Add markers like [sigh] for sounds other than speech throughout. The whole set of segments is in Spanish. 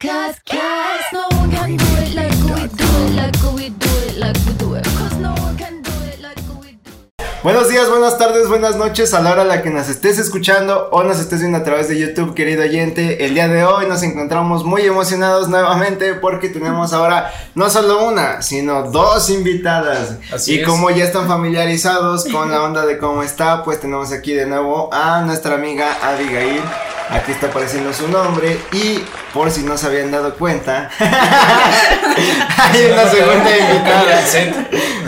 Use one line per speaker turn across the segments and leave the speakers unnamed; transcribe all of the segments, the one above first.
cause, cause, cause no one can do it like we do it, like we do it, like we do it. Cause no one can do it like we do it.
Buenos días, buenas tardes, buenas noches a la hora a la que nos estés escuchando o nos estés viendo a través de YouTube, querido oyente. El día de hoy nos encontramos muy emocionados nuevamente porque tenemos ahora no solo una, sino dos invitadas.
Así
y
es.
como ya están familiarizados con la onda de cómo está, pues tenemos aquí de nuevo a nuestra amiga Abigail. Aquí está apareciendo su nombre y por si no se habían dado cuenta, hay una segunda invitada.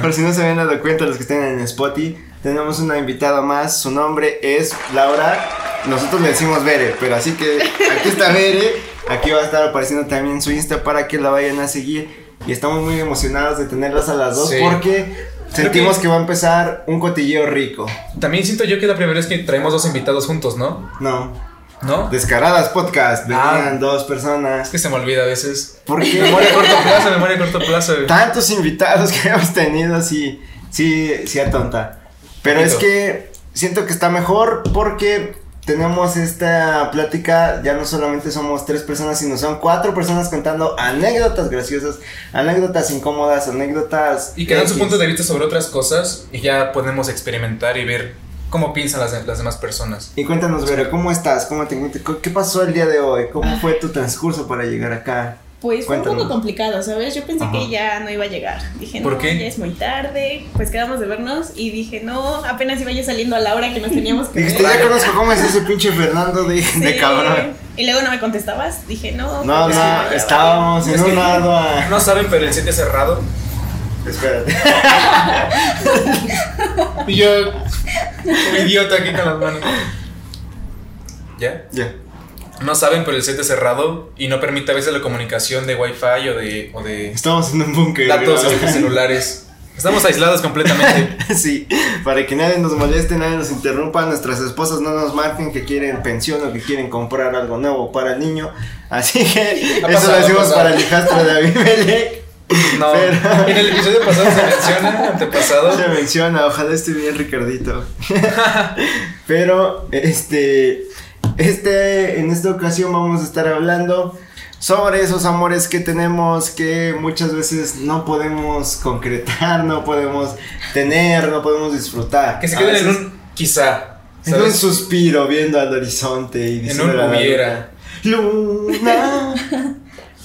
Por si no se habían dado cuenta los que estén en Spotify, tenemos una invitada más. Su nombre es Laura. Nosotros le decimos Bere, pero así que aquí está Bere. Aquí va a estar apareciendo también su Insta para que la vayan a seguir. Y estamos muy emocionados de tenerlas a las dos
Sí.
porque sentimos que... va a empezar un cotilleo rico.
También siento yo que es la primera vez que traemos dos invitados juntos, ¿no?
No,
¿No?
Descaradas Podcast. Venían
Ah.
dos
Es
personas.
que se me olvida a veces.
¿Por qué?
Memoria a corto plazo, memoria a corto plazo.
tantos invitados [laughs] que hemos tenido, sí, sí, sí atonta. Pero es que siento que está mejor porque tenemos esta plática, ya no solamente somos tres personas, sino son cuatro personas contando anécdotas graciosas, anécdotas incómodas, anécdotas...
Y que dan su punto de vista sobre otras cosas y ya podemos experimentar y ver cómo piensan las, las demás personas.
Y cuéntanos, Vero, ¿cómo estás? ¿Cómo te, ¿Qué pasó el día de hoy? ¿Cómo fue tu transcurso para llegar acá?
Pues fue un poco complicado, ¿sabes? Yo pensé
Ajá.
que ya no iba a llegar. Dije,
¿Por
no,
qué?
ya es muy tarde. Pues quedamos de vernos y dije, no, apenas iba yo saliendo a la hora que nos teníamos que
Dijiste,
ver.
ya conozco cómo es ese pinche Fernando de, cabrón.
Y luego no me contestabas. Dije, no.
No,
pues,
no, estábamos en un lado a...
No saben, pero el sitio es cerrado.
Espérate. [laughs]
Y yo, [laughs] como idiota aquí con las manos. ¿Ya?
Ya.
No saben, pero el set es cerrado y no permite a veces la comunicación de wifi o de, o de
Estamos en un búnker.
datos este, celulares. Estamos aislados completamente. [laughs]
Sí, para que nadie nos moleste, nadie nos interrumpa, nuestras esposas no nos marquen que quieren pensión o que quieren comprar algo nuevo para el niño. Así que [laughs]
Ha
eso lo
pasado,
hacemos
ha pasado.
para el hijastro de Abimelech. [laughs]
No,
Pero-
en el episodio pasado se menciona, antepasado.
Se menciona, ojalá esté bien Ricardito. [laughs] Pero, este, este, en esta ocasión vamos a estar hablando sobre esos amores que tenemos que muchas veces no podemos concretar, no podemos tener, no podemos disfrutar.
Que se queden en un quizá.
en un suspiro viendo al horizonte y
En
diciendo
un
a la
hubiera.
luna, [laughs]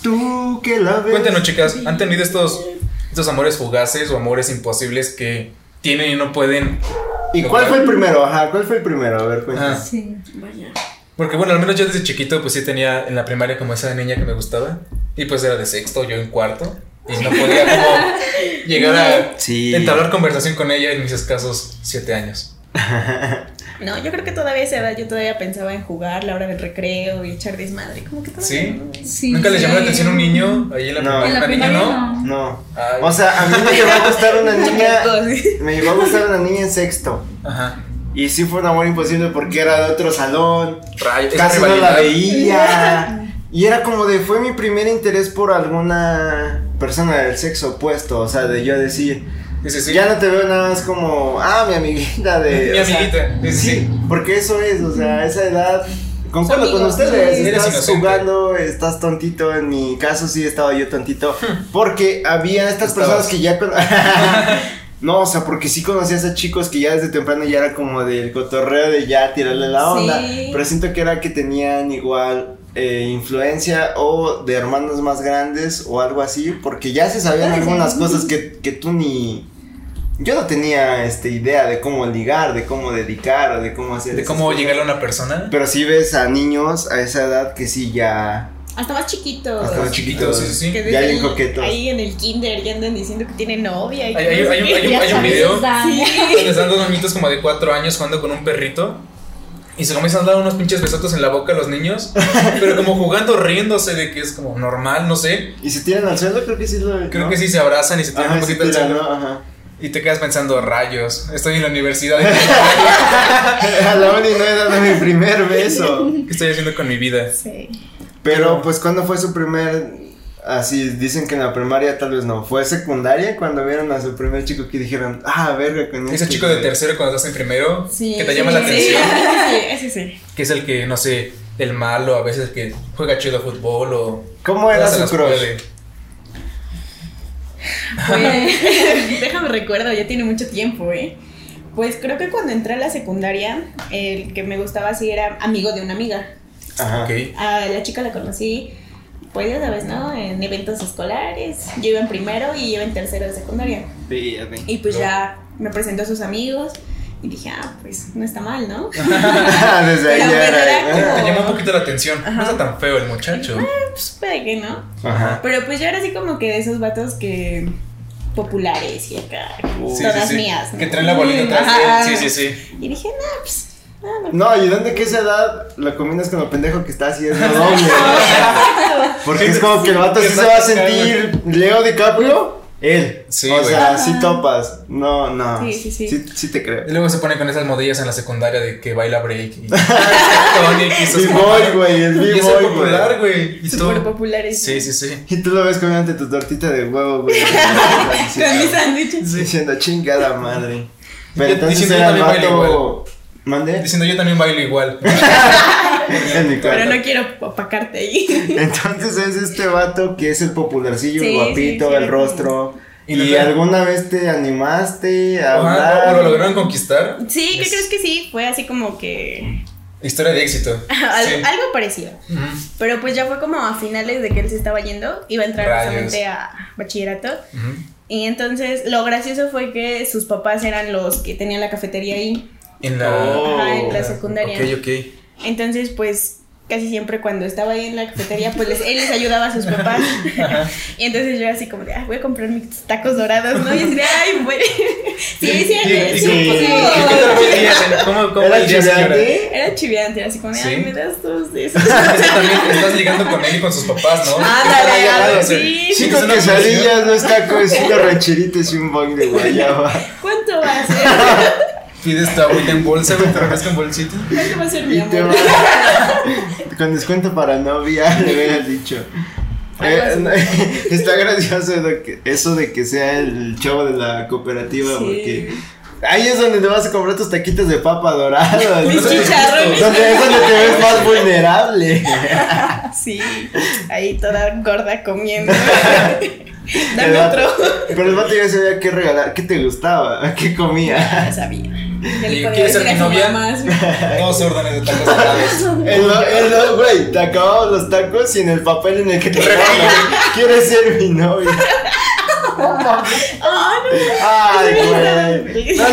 tú que la ves.
Cuéntanos, chicas, ¿han tenido estos, estos amores fugaces o amores imposibles que tienen y no pueden?
¿Y cuál fue el primero? Ajá, ¿cuál fue el primero? A ver, cuéntanos.
Ah.
Sí, vaya.
Porque bueno, al menos yo desde chiquito pues sí tenía en la primaria como esa niña que me gustaba. Y pues era de sexto, yo en cuarto. Y no podía como llegar a
Sí.
entablar conversación con ella en mis escasos siete años. [laughs]
No, yo creo que todavía a esa edad yo todavía pensaba en jugar la hora del recreo y echar desmadre. Como que todavía
¿Sí?
no.
Sí,
¿Nunca les llamó la atención un niño ahí en la
No.
En la
¿Una niña
primaria
no?
no.
Ay.
O sea, a mí me llegó a gustar una [laughs] niña. Me llegó a gustar una niña en sexto.
Ajá.
Y sí fue un amor imposible porque era de otro salón.
Esa
Casi no la veía. [laughs] Y era como de, fue mi primer interés por alguna persona del sexo opuesto. O sea, de yo decir,
Sí, sí, sí.
ya no te veo nada más como, ah, mi amiguita de. [laughs]
Mi
sea,
amiguita. Sí, sí,
Sí,
sí.
porque eso es, o sea, esa edad. Concuerdo con ustedes, estás
inocente.
jugando, estás tontito, en mi caso sí estaba yo tontito, porque había estas
Estabas.
personas que ya... con- [laughs] [laughs] no, o sea, porque sí conocías a chicos que ya desde temprano ya era como del cotorreo de ya tirarle la onda,
Sí.
pero siento que era que tenían igual eh, influencia o de hermanos más grandes o algo así, porque ya se sabían algunas cosas que, que tú ni... Yo no tenía este, idea de cómo ligar, de cómo dedicar o de cómo hacer
De cómo llegar a una persona.
Pero sí ves a niños a esa edad que sí ya.
Hasta más chiquitos.
Hasta más
chiquitos, sí, sí, sí.
Ya bien
ahí-
coquetos.
Ahí en el kinder ya andan diciendo que tienen novia. Y
Hay- hay- hay hay hay un video.
Sí.
Donde están dos mamitos como de cuatro años jugando con un perrito. Y se comienzan a dar unos pinches besotos en la boca a los niños. [laughs] pero como jugando, riéndose de que es como normal, no sé.
Y se tiran al suelo, creo que sí lo.
Creo
¿no?
que sí se abrazan y se tiran
Ajá,
un poquito al suelo.
¿no? Ajá.
Y te quedas pensando, rayos, estoy en la universidad. [laughs]
a la uni no he dado mi primer beso.
¿Qué estoy haciendo con mi vida?
Sí.
Pero, pues, ¿cuándo fue su primer Así dicen que en la primaria tal vez no. ¿Fue secundaria cuando vieron a su primer chico que dijeron, ah, verga con
Ese
este
chico de
güey"?
tercero cuando estás en primero,
Sí,
que te
sí,
llama la
sí,
atención, [laughs]
Sí, ese sí.
que es el que, no sé, el malo, a veces que juega chido fútbol o.
¿Cómo era su crush?
puede.
Pues, [laughs] déjame recuerdo, ya tiene mucho tiempo, ¿eh? Pues creo que cuando entré a la secundaria, el que me gustaba así era amigo de una amiga.
Ajá.
Ok.
A la chica la conocí, pues ya sabes, ¿no? En eventos escolares. Yo iba en primero y iba en tercero de secundaria.
Fíjate.
Y pues
No.
ya me presentó a sus amigos y dije, ah, pues no está mal, ¿no? [laughs]
Desde ahí era.
era
Te llamó un poquito la atención. No está tan feo el muchacho.
Pues puede que no.
Ajá.
Pero pues yo era así como que de esos vatos que populares y acá,
Sí,
todas
sí, sí.
mías. ¿no?
Que traen la bolita atrás. Sí, sí, sí.
Y dije, no, pues. ah, no.
No, y ¿dónde que esa edad lo combinas con lo pendejo que está haciendo doble? [laughs] Porque es como que el vato sí se va a sentir Leo DiCaprio, él.
Sí,
o
güey.
sea, sí topas. No, no.
Sí, sí, sí.
Sí, sí te creo.
Y luego se pone con esas modillas en la secundaria de que baila break. Y... [laughs]
B-boy, güey, es
es
B-boy,
popular, güey. Y.
Súper populares.
Sí, sí, sí.
Y tú lo ves comiéndote tu tortita de huevo, güey. [laughs]
Con mis sándwiches.
Diciendo chingada madre. Pero entonces
diciendo, yo también bailo.
¿Mande?
Diciendo yo también bailo igual. [laughs] [laughs]
En mi
Pero
cuarto.
no quiero opacarte ahí. [laughs]
Entonces es este vato que es el popularcillo,
Sí,
el guapito,
sí, sí,
el rostro.
Y
¿Y, alguna vez te animaste a
Ajá,
hablar?
¿o lo lograron conquistar?
Sí, ¿qué
Es
crees que sí? Fue así como que.
Historia de éxito. [laughs]
al-
Sí.
Algo parecido.
Ujú.
Pero pues ya fue como a finales de que él se estaba yendo. Iba a entrar
Rayos.
justamente a bachillerato.
Ujú.
Y entonces lo gracioso fue que sus papás eran los que tenían la cafetería ahí.
En la.
Oh.
Ajá, en la secundaria.
Ok, ok.
Entonces, pues casi siempre cuando estaba ahí en la cafetería, pues les- él les ayudaba a sus papás. y entonces yo así como de, "Ay, voy a comprar mis tacos dorados, ¿no? Y así de, ay, bueno. [laughs] sí, sí,
¿Y, y,
sí,
cómo-
sí.
¿Cómo, cómo
¿Era chileante?
Era chiviante, así como de, ay, me das dos de esos. [laughs]
También estás ligando con él y con sus papás, ¿no?
Ándale, ándale, sí.
Cinco
una
quesadillas, dos tacos, cinco rancheritos y un bong de guayaba.
¿Cuánto va a ser? [laughs]
Pides tu agüita en bolsa, güey, te refresco en bolsita.
¿Cuánto [laughs] va a ser mi amor?
Con descuento para novia, [laughs] le hubieras dicho. Eh, no, [laughs] está gracioso eso de que sea el chavo de la cooperativa,
Sí.
porque ahí es donde te vas a comprar tus taquitos de papa dorados.
Mis
¿no?
chicharrones.
Donde es donde te ves más vulnerable.
Sí, ahí toda gorda comiendo. [laughs]
El
Dame
vato-
otro.
Pero el vato ya sabía qué regalar, qué te gustaba, [laughs] qué comía.
sabía. Ya
¿Y
le podía
quieres ser mi novia?
mamá, sí. [laughs]
Dos órdenes de tacos salados.
El, no- el no- güey, te acabamos los tacos y en el papel en el que te regalan, ¿quieres ser mi novia? Ay, güey. No,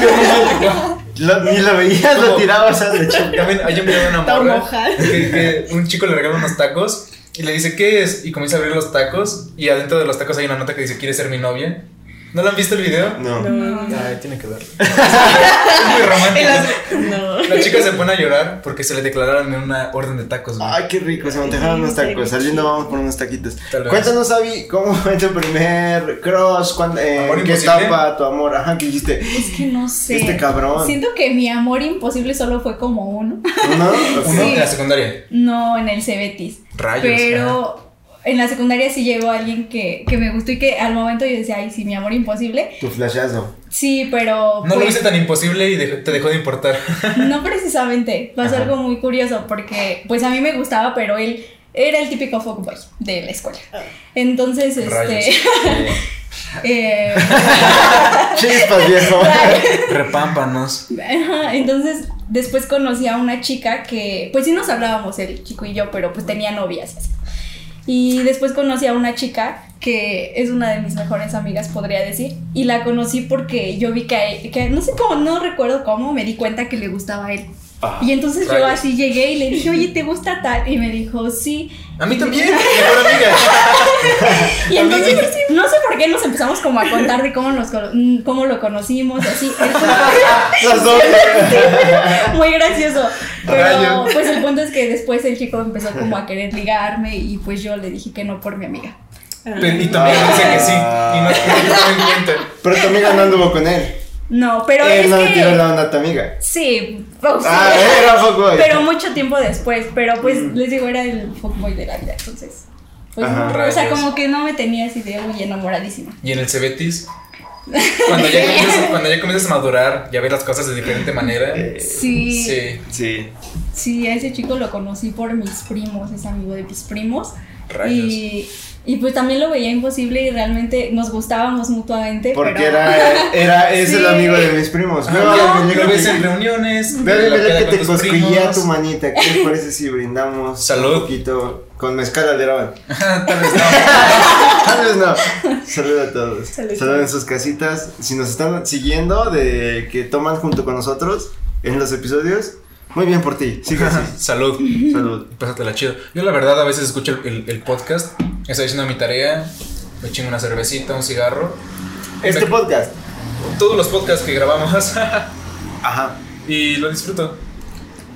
no, lo- ni lo veías, lo tirabas a la chica.
También video de una morra que, que un chico le regala unos tacos y le dice, ¿qué es? Y comienza a abrir los tacos y adentro de los tacos hay una nota que dice, ¿quieres ser mi novia? ¿No lo han visto el video?
No.
No.
Ay, tiene que verlo. [laughs] es muy romántico.
las- No.
La chica se pone a llorar porque se le declararon en una orden de tacos, güey.
Ay, qué rico, se me antojaron unos tacos. Saliendo vamos por unos taquitos. Cuéntanos, Avi, ¿cómo fue tu primer crush? ¿Cuándo, eh,
Amor
¿En qué
imposible.
etapa tu amor? Ajá, ¿qué dijiste?
Es que no sé.
Este cabrón.
Siento que mi amor imposible solo fue como uno.
¿Uno? [laughs]
Uno
Sí.
en la secundaria.
No en el Cebetis.
Rayos.
Pero en la secundaria sí llegó alguien que, que me gustó y que al momento yo decía, ay, sí, mi amor imposible.
Tu flashazo.
Sí, pero.
No lo
pues,
viste tan imposible y dejó- te dejó de importar. [laughs]
No precisamente. Pasó
Ajá.
algo muy curioso porque, pues a mí me gustaba, pero él era el típico fuckboy de la escuela. Entonces,
Rayos. [laughs]
este. Eh, [laughs]
Chispas, viejo.
Repámpanos.
Ajá, entonces después conocí a una chica que, pues sí nos hablábamos el chico y yo, pero pues tenía novias y así. Y después conocí a una chica que es una de mis mejores amigas, podría decir. Y la conocí porque yo vi que, a él- que no sé cómo, no recuerdo cómo, me di cuenta que le gustaba a él.
Ah,
Y entonces yo
rayos.
así llegué y le dije, oye, ¿te gusta tal? Y me dijo, sí.
A mí también, mejor amiga. [laughs]
Y entonces, no sé por qué nos empezamos como a contar de cómo, nos, cono- mm, cómo lo conocimos, así. [laughs]
Dos. [laughs]
Muy gracioso. Pero pues el punto es que después el chico empezó como a querer ligarme y pues yo le dije que no por mi amiga.
Pero- y también dice que sí. Y no, no.
Pero tu amiga no anduvo con él.
No, pero
Él
es
no le tiró
que
la onda a tu amiga.
sí, pues,
Ah,
sí. [laughs]
era fuckboy.
pero mucho tiempo después, pero pues les digo era el fuckboy de la vida, entonces. Pues,
Ajá.
no, o sea, como que no me tenía así de uy enamoradísima.
Y en el Cebetis. [laughs] Cuando ya, comienzas, cuando ya comienzas a madurar y a ver las cosas de diferente manera.
Eh,
Sí, sí.
Sí,
Sí.
a ese chico lo conocí por mis primos, es amigo de mis primos.
rayos.
Y, y pues también lo veía imposible y realmente nos gustábamos mutuamente.
Porque
pero-
era, [laughs] era, es el amigo de mis primos.
Ah,
al Melec
lo
que
ves
te-
en reuniones.
Melec
peda
que te cosquillea tu manita. ¿Qué les [laughs] parece si brindamos
Salud.
un poquito con mezcal alderón? [laughs]
Tal vez no.
Tal vez no. Salud a todos.
Salud.
Salud en sus casitas. Si nos están siguiendo, de que toman junto con nosotros en los episodios, muy bien por ti. Sigue así. [laughs]
Salud.
Salud.
Pásatela chido. Yo la verdad a veces escucho el, el- el podcast, estoy haciendo mi tarea, me chingo una cervecita, un cigarro.
Este
Me-
podcast.
Todos los podcasts que grabamos [laughs]
Ajá.
y lo disfruto.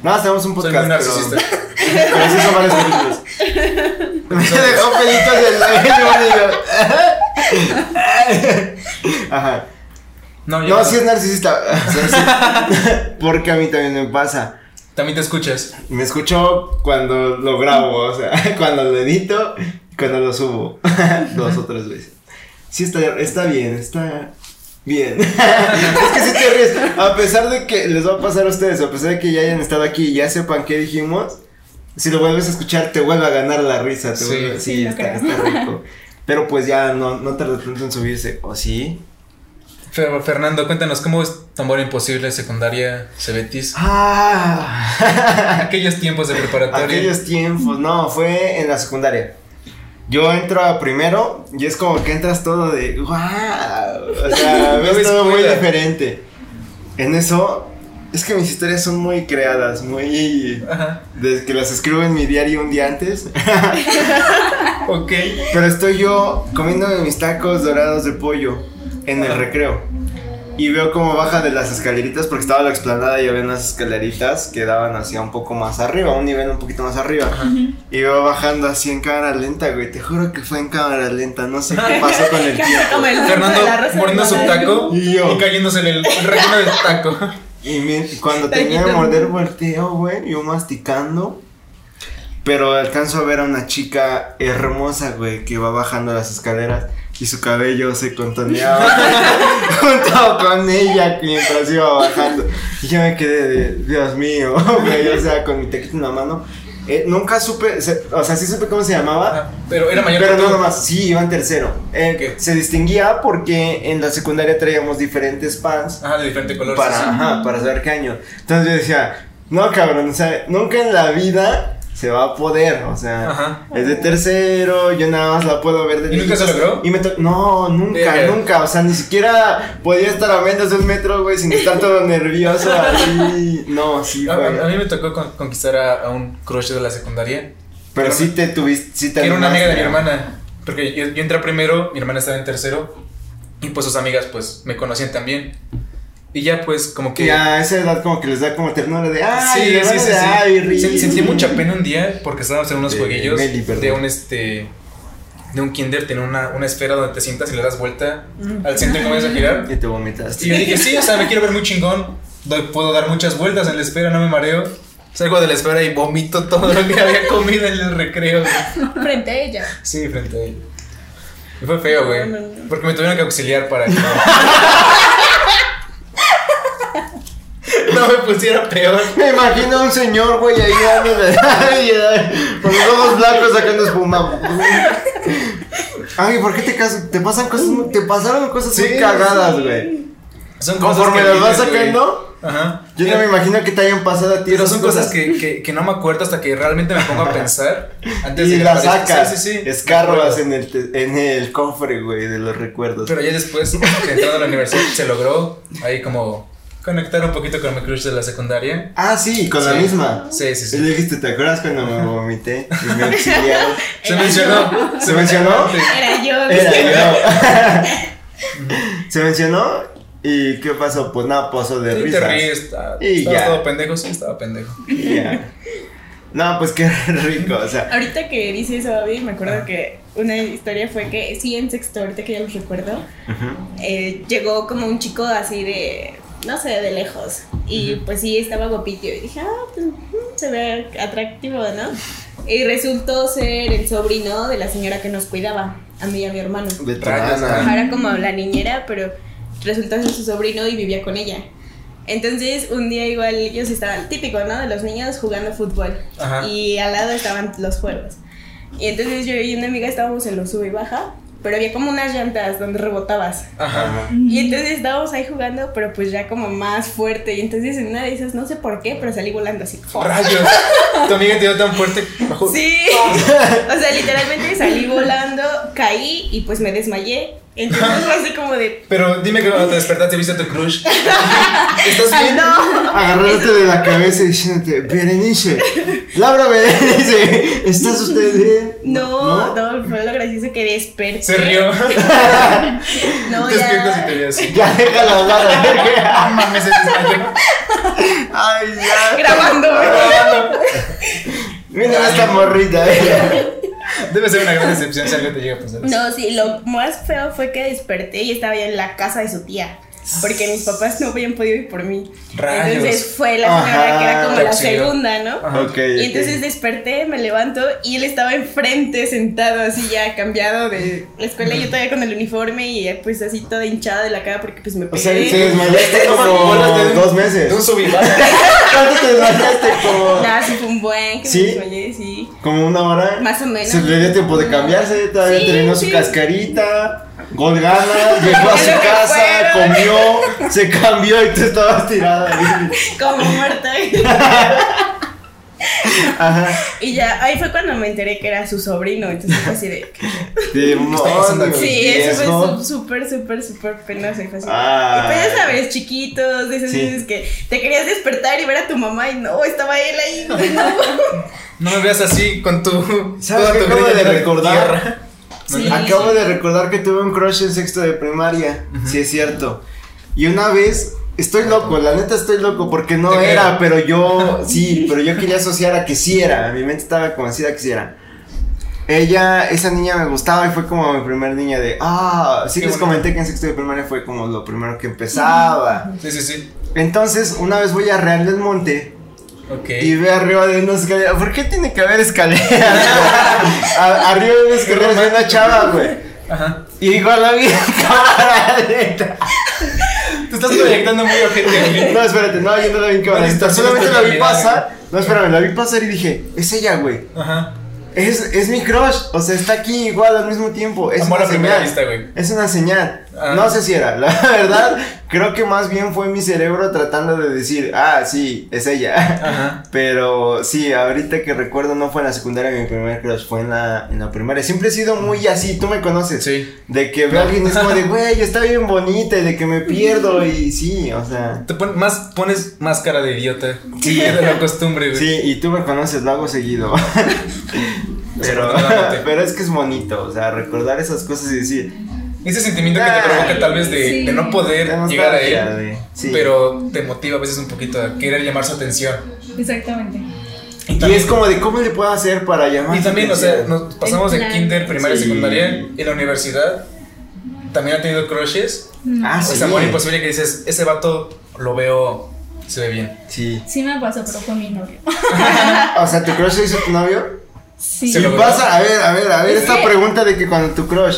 No, hacemos un
Soy
podcast.
muy
pero-
narcisista. [laughs]
Pero sí son varios capítulos. Me dejó pelitos del Ajá.
No, yo
No, sí es narcisista. Porque a mí también me pasa.
También te escuchas.
Me escucho cuando lo grabo, o sea, [laughs] cuando lo edito y cuando lo subo. [laughs] Dos o tres veces. Sí, está, está bien, está bien. [laughs] es que si te ríes. A pesar de que les va a pasar a ustedes, a pesar de que ya hayan estado aquí y ya sepan qué dijimos, si lo vuelves a escuchar, te vuelve a ganar la risa. Te
Sí.
vuelve- sí,
Sí,
está rico. Pero pues ya no, no tarda tanto en subirse. ¿O sí?
Fer- Fernando, cuéntanos cómo es Tambor Imposible, secundaria, Cebetis.
Ah. [laughs]
Aquellos tiempos de preparatoria.
Aquellos tiempos, no, fue en la secundaria. Yo entro a primero y es como que entras todo de wow. O sea, [laughs] ves todo muy diferente. En eso, es que mis historias son muy creadas, muy.
Ajá.
Desde que las escribo en mi diario un día antes. [laughs]
Ok.
Pero estoy yo comiéndome mis tacos dorados de pollo en el
Ajá.
recreo. Y veo cómo baja de las escaleritas, porque estaba la explanada y había unas escaleritas que daban hacia un poco más arriba, un nivel un poquito más arriba. Y veo bajando así en cámara lenta, güey. Te juro que fue en cámara lenta, no sé qué pasó con el [laughs] tiempo.
Fernando mordiendo su taco
Y yo.
y cayéndose en el, el relleno del taco.
Y mi- cuando tenía
Taquito.
morder volteo, güey, yo masticando. Pero alcanzo a ver a una chica hermosa, güey, que va bajando las escaleras y su cabello se contoneaba junto [laughs] con ella mientras iba bajando. Y yo me quedé de, Dios mío, [laughs] güey, o sea, con mi tequito en la mano. Eh, nunca supe, se- o sea, sí supe cómo se llamaba.
Pero era mayor
pero no nomás, sí, iba en tercero. Eh. Se distinguía porque en la secundaria traíamos diferentes pants
Ajá, de diferente color.
para,
sí.
ajá, para saber qué año. Entonces yo decía, no cabrón, o sea, nunca en la vida se va a poder, o sea,
Ajá.
es de tercero, yo nada más la puedo ver de
¿Y nunca se logró?
Y me to- no, nunca, nunca, o sea, ni siquiera podía estar a menos de un metro, güey, sin estar todo [laughs] nervioso así. No, sí,
A, a- mí me tocó con- conquistar a, a un crush de la secundaria.
Pero sí te tuviste, sí te
era una amiga de mi hermana. Porque yo, yo entré primero, mi hermana estaba en tercero. Y pues sus amigas pues me conocían también. Y ya pues como que...
Que a esa edad como que les da como ternura de, ay,
Sí, sí, sí,
de,
sí.
ay,
Se-
ri-
Sentí mucha pena un día porque estábamos en unos
De
jueguillos
Meli,
de un este de un kinder, tiene una, una esfera donde te sientas y le das vuelta al centro y comienzas a [laughs] girar.
Y te vomitaste.
Y yo dije, sí, o sea, me quiero ver muy chingón. Doy- puedo dar muchas vueltas en la esfera, no me mareo. Salgo de la esfera y vomito todo lo que había comido en el recreo. güey. [laughs]
Frente a ella.
Sí, frente a él. Y fue feo, güey. Porque me tuvieron que auxiliar para que. [laughs] pusiera peor.
Me imagino a un señor, güey, ahí dándole, [laughs] con los ojos blancos sacando espuma. Ay, ¿por qué te, te pasan cosas, muy- te pasaron cosas muy
Sí,
cagadas,
sí.
güey?
Son cosas
Conforme
que
las vas sacando,
Ajá.
yo no me imagino que te hayan pasado a ti
Pero son cosas que, que, que no me acuerdo hasta que realmente me pongo a pensar. Antes de
Y
que
las sacas,
Sí, sí, sí.
escarbas en el, en el cofre, güey, de los recuerdos.
Pero ya después, [laughs] entrando a la universidad, se logró ahí como conectar un poquito con mi crush de la secundaria.
Ah, sí, con la misma.
Sí, sí,
Y
sí.
le dijiste, ¿te acuerdas cuando me vomité [laughs] y me auxiliaron?
Se mencionó.
¿Se mencionó?
Era yo.
Era yo. [laughs] Se mencionó y ¿qué pasó? Pues nada, pasó de
Sí,
risa.
te ríes. está-
Y
Estaba
ya.
todo pendejo, sí, estaba pendejo.
Ya. No, pues qué [laughs] rico, o sea.
Ahorita que dice eso, Abby, me acuerdo que una historia fue que, sí, en sexto, ahorita que ya los recuerdo, eh, llegó como un chico así de, no sé, de lejos. Y pues sí, estaba guapito. Y dije, ah, pues mm, se ve atractivo, ¿no? Y resultó ser el sobrino de la señora que nos cuidaba, a mí y a mi hermano.
De
como la niñera, pero resultó ser su sobrino y vivía con ella. Entonces, un día igual ellos estaban, típico, ¿no? De los niños jugando fútbol.
Ajá.
Y al lado estaban los juegos. Y entonces yo y una amiga estábamos en los sube y baja, pero había como unas llantas donde rebotabas.
Ajá.
Y entonces estábamos ahí jugando, pero pues ya como más fuerte. Y entonces en una de esas, no sé por qué, pero salí volando así. [laughs]
Rayos. Tu amiga te dio tan fuerte. Bajo.
Sí. [laughs] O sea, literalmente salí volando, caí y pues me desmayé. Entonces fue así como de.
Pero dime que cuando te despertaste viste a tu crush. [laughs] ¿Estás
¡Ay,
bien?
no!
Agarrándote de la cabeza y diciéndote, Berenice, Laura Berenice, ¿estás usted bien?
No, no, fue lo gracioso que desperté.
Se rió. [laughs]
No,
te despiertas y te
ya.
así.
Ya déjalo hablar, a ver qué-
Ah, mames, se desmayó. [laughs]
Ay, ya.
Grabando.
Mira esta morrita, eh.
Debe ser una gran decepción si algo te llega a pasar.
No, sí, lo más feo fue que desperté y estaba en la casa de su tía. Porque mis papás no habían podido ir por mí.
Rayos.
Entonces fue la señora
Ajá,
que era como la segunda, ¿no?
Ajá.
Ok,
Y entonces desperté, me levanto y él estaba enfrente, sentado así ya cambiado de la escuela, yo todavía con el uniforme y pues así toda hinchada de la cara porque pues me
O sea,
pegué.
se desmayaste como
de-
dos meses.
De un subibaja. [laughs]
¿Cuánto te desmayaste? Como,
Nada, sí fue un buen que
¿Sí?
me desmayé, sí.
como una hora.
Más o menos.
Se le dio tiempo de cambiarse, todavía
Sí,
terminó su
sí.
cascarita, gol gana, llegó a [laughs] su casa,
fueron.
comió, se cambió y tú estabas tirada ahí.
Como muerta.
Ajá.
y ya, ahí fue cuando me enteré que era su sobrino, entonces fue así de... [laughs]
Demonios.
Sí, eso fue súper, súper, súper penoso y fue así. Y pues ya sabes, chiquitos, de esas
Sí.
veces que te querías despertar y ver a tu mamá y no, estaba él ahí. No. [laughs]
No me veas así con tu.
¿Sabes
toda
qué
tu
acabo de recordar?
tierra.
Sí.
Acabo de recordar que tuve un crush en sexto de primaria. Sí, es cierto. Y una vez, estoy loco, la neta estoy loco porque no era,
creo.
pero yo, [laughs] sí, pero yo quería asociar a que sí era. Mi mente estaba convencida que sí era. Ella, esa niña me gustaba y fue como mi primer niña de, ah, sí
Qué
les comenté que en sexto de primaria fue como lo primero que empezaba.
Sí, sí, sí.
Entonces, una vez voy a Real del Monte Y ve arriba de una escalera. ¿Por qué tiene que haber escaleras? [laughs] Arriba de una escalera hay una chava, güey.
Ajá.
Y igual la vi lenta.
Te estás proyectando muy ojete, güey.
No, espérate, no, yo no la vi en cámara Solamente la vi pasar. No, espérame, la vi pasar y dije, es ella, güey.
Ajá.
Es, es mi crush. O sea, está aquí igual al mismo tiempo. Es
Amor
una
a primera
señal.
vista, güey.
Es una señal.
Ah.
No sé si era. [laughs] La verdad, creo que más bien fue mi cerebro tratando de decir, ah, sí, es ella.
Ajá. [laughs]
Pero sí, ahorita que recuerdo, no fue en la secundaria mi primer crush, fue en la, en la primaria. Siempre he sido muy así, tú me conoces.
Sí.
De que veo a alguien y es como de, [laughs] güey, está bien bonita y de que me pierdo y sí, o sea.
Te pon- más, pones más cara de idiota. Sí. De la costumbre, güey.
Sí, y tú me conoces, lo hago seguido. pero, pero es que es bonito, o sea, recordar esas cosas y decir,
Ese sentimiento que te provoca tal vez de,
sí.
de no poder llegar a él.
Sí.
Pero te motiva a veces un poquito a querer llamar su atención.
Exactamente.
Y
y es como de, ¿cómo le puedo hacer para llamar
y
su
también o sea, nos pasamos de kinder, primaria,
Sí.
secundaria, en la universidad. También ha tenido crushes.
Ah,
O
sí.
ese amor imposible que dices, ese vato lo veo, se ve bien.
Sí.
Sí me pasó, pero fue mi novio. [laughs]
O sea, ¿tu crush se hizo tu novio?
Sí.
Se
Y
lo-
pasa, a ver, a ver, a ver,
Es
esta pregunta de que cuando tu crush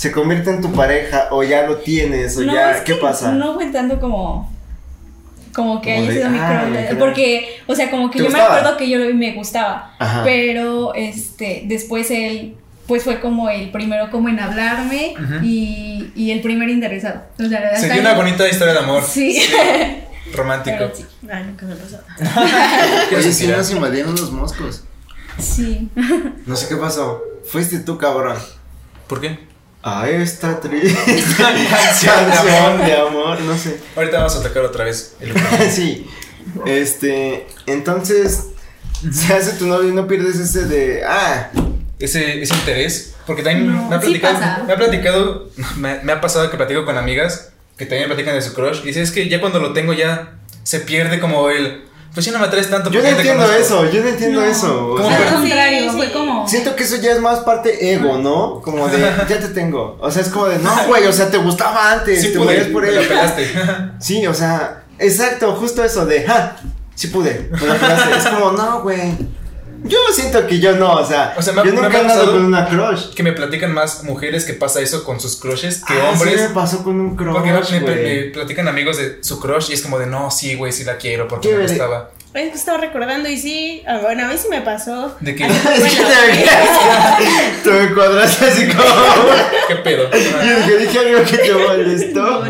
se convierte en tu pareja o ya lo tienes o
No,
ya,
es
¿qué
que
pasa?
No fue tanto como. Como que
Como
haya
de,
sido mi
ah.
Porque, o sea, como que
¿Te
yo me acuerdo que yo lo vi me gustaba.
Ajá.
Pero este, después él, pues fue como el primero como en hablarme y, y el primer interesado. O sea,
Se dio una bonita historia de amor.
Sí. [laughs]
Romántico.
Pero sí.
Ay, nunca me pasó. [laughs]
¿Quieres
Oye, sí nos invadieron los moscos.
Sí.
No sé qué pasó. Fuiste tú, cabrón.
¿Por qué?
A esta triste [laughs]
Canción de amor.
no sé.
Ahorita vamos a tocar otra vez. el- [laughs]
sí. Este, entonces, se hace tu novio y no pierdes ese de, ah,
ese, ese interés. Porque también
No,
me, ha
sí
platicado, me ha platicado, me, me ha pasado que platico con amigas que también platican de su crush. Y dice, es que ya cuando lo tengo ya se pierde como el... Pues ya no me atraes tanto.
yo no entiendo
conozco".
eso, yo no entiendo
No.
eso. o
¿Cómo
sea,
Al contrario,
Sí,
fue
sí.
como.
Siento que eso ya es más parte ego, ¿no? Como de, [laughs] ya te tengo. O sea, es como de, no, güey, o sea, te gustaba antes,
Sí
te
pude,
morías por él.
pelaste. [laughs]
Sí, o sea, exacto, justo eso de, ja, sí pude, me lo. Es como, no, güey. Yo siento que yo no, o sea,
O sea, me ha-
yo nunca he andado
pasado-
con una crush.
Que me platican más mujeres que pasa eso con sus crushes que
Ah,
hombres.
Sí me pasó con un crush,
Porque me, me-
güey.
me platican amigos de su crush y es como de no, sí, güey, sí la quiero porque me gustaba.
Es que estaba recordando y sí, ah, bueno, a mí sí me pasó.
¿De qué? [laughs]
Tú me cuadraste así como. [laughs]
¿Qué pedo? [laughs]
Yo dije, dije algo que te molestó.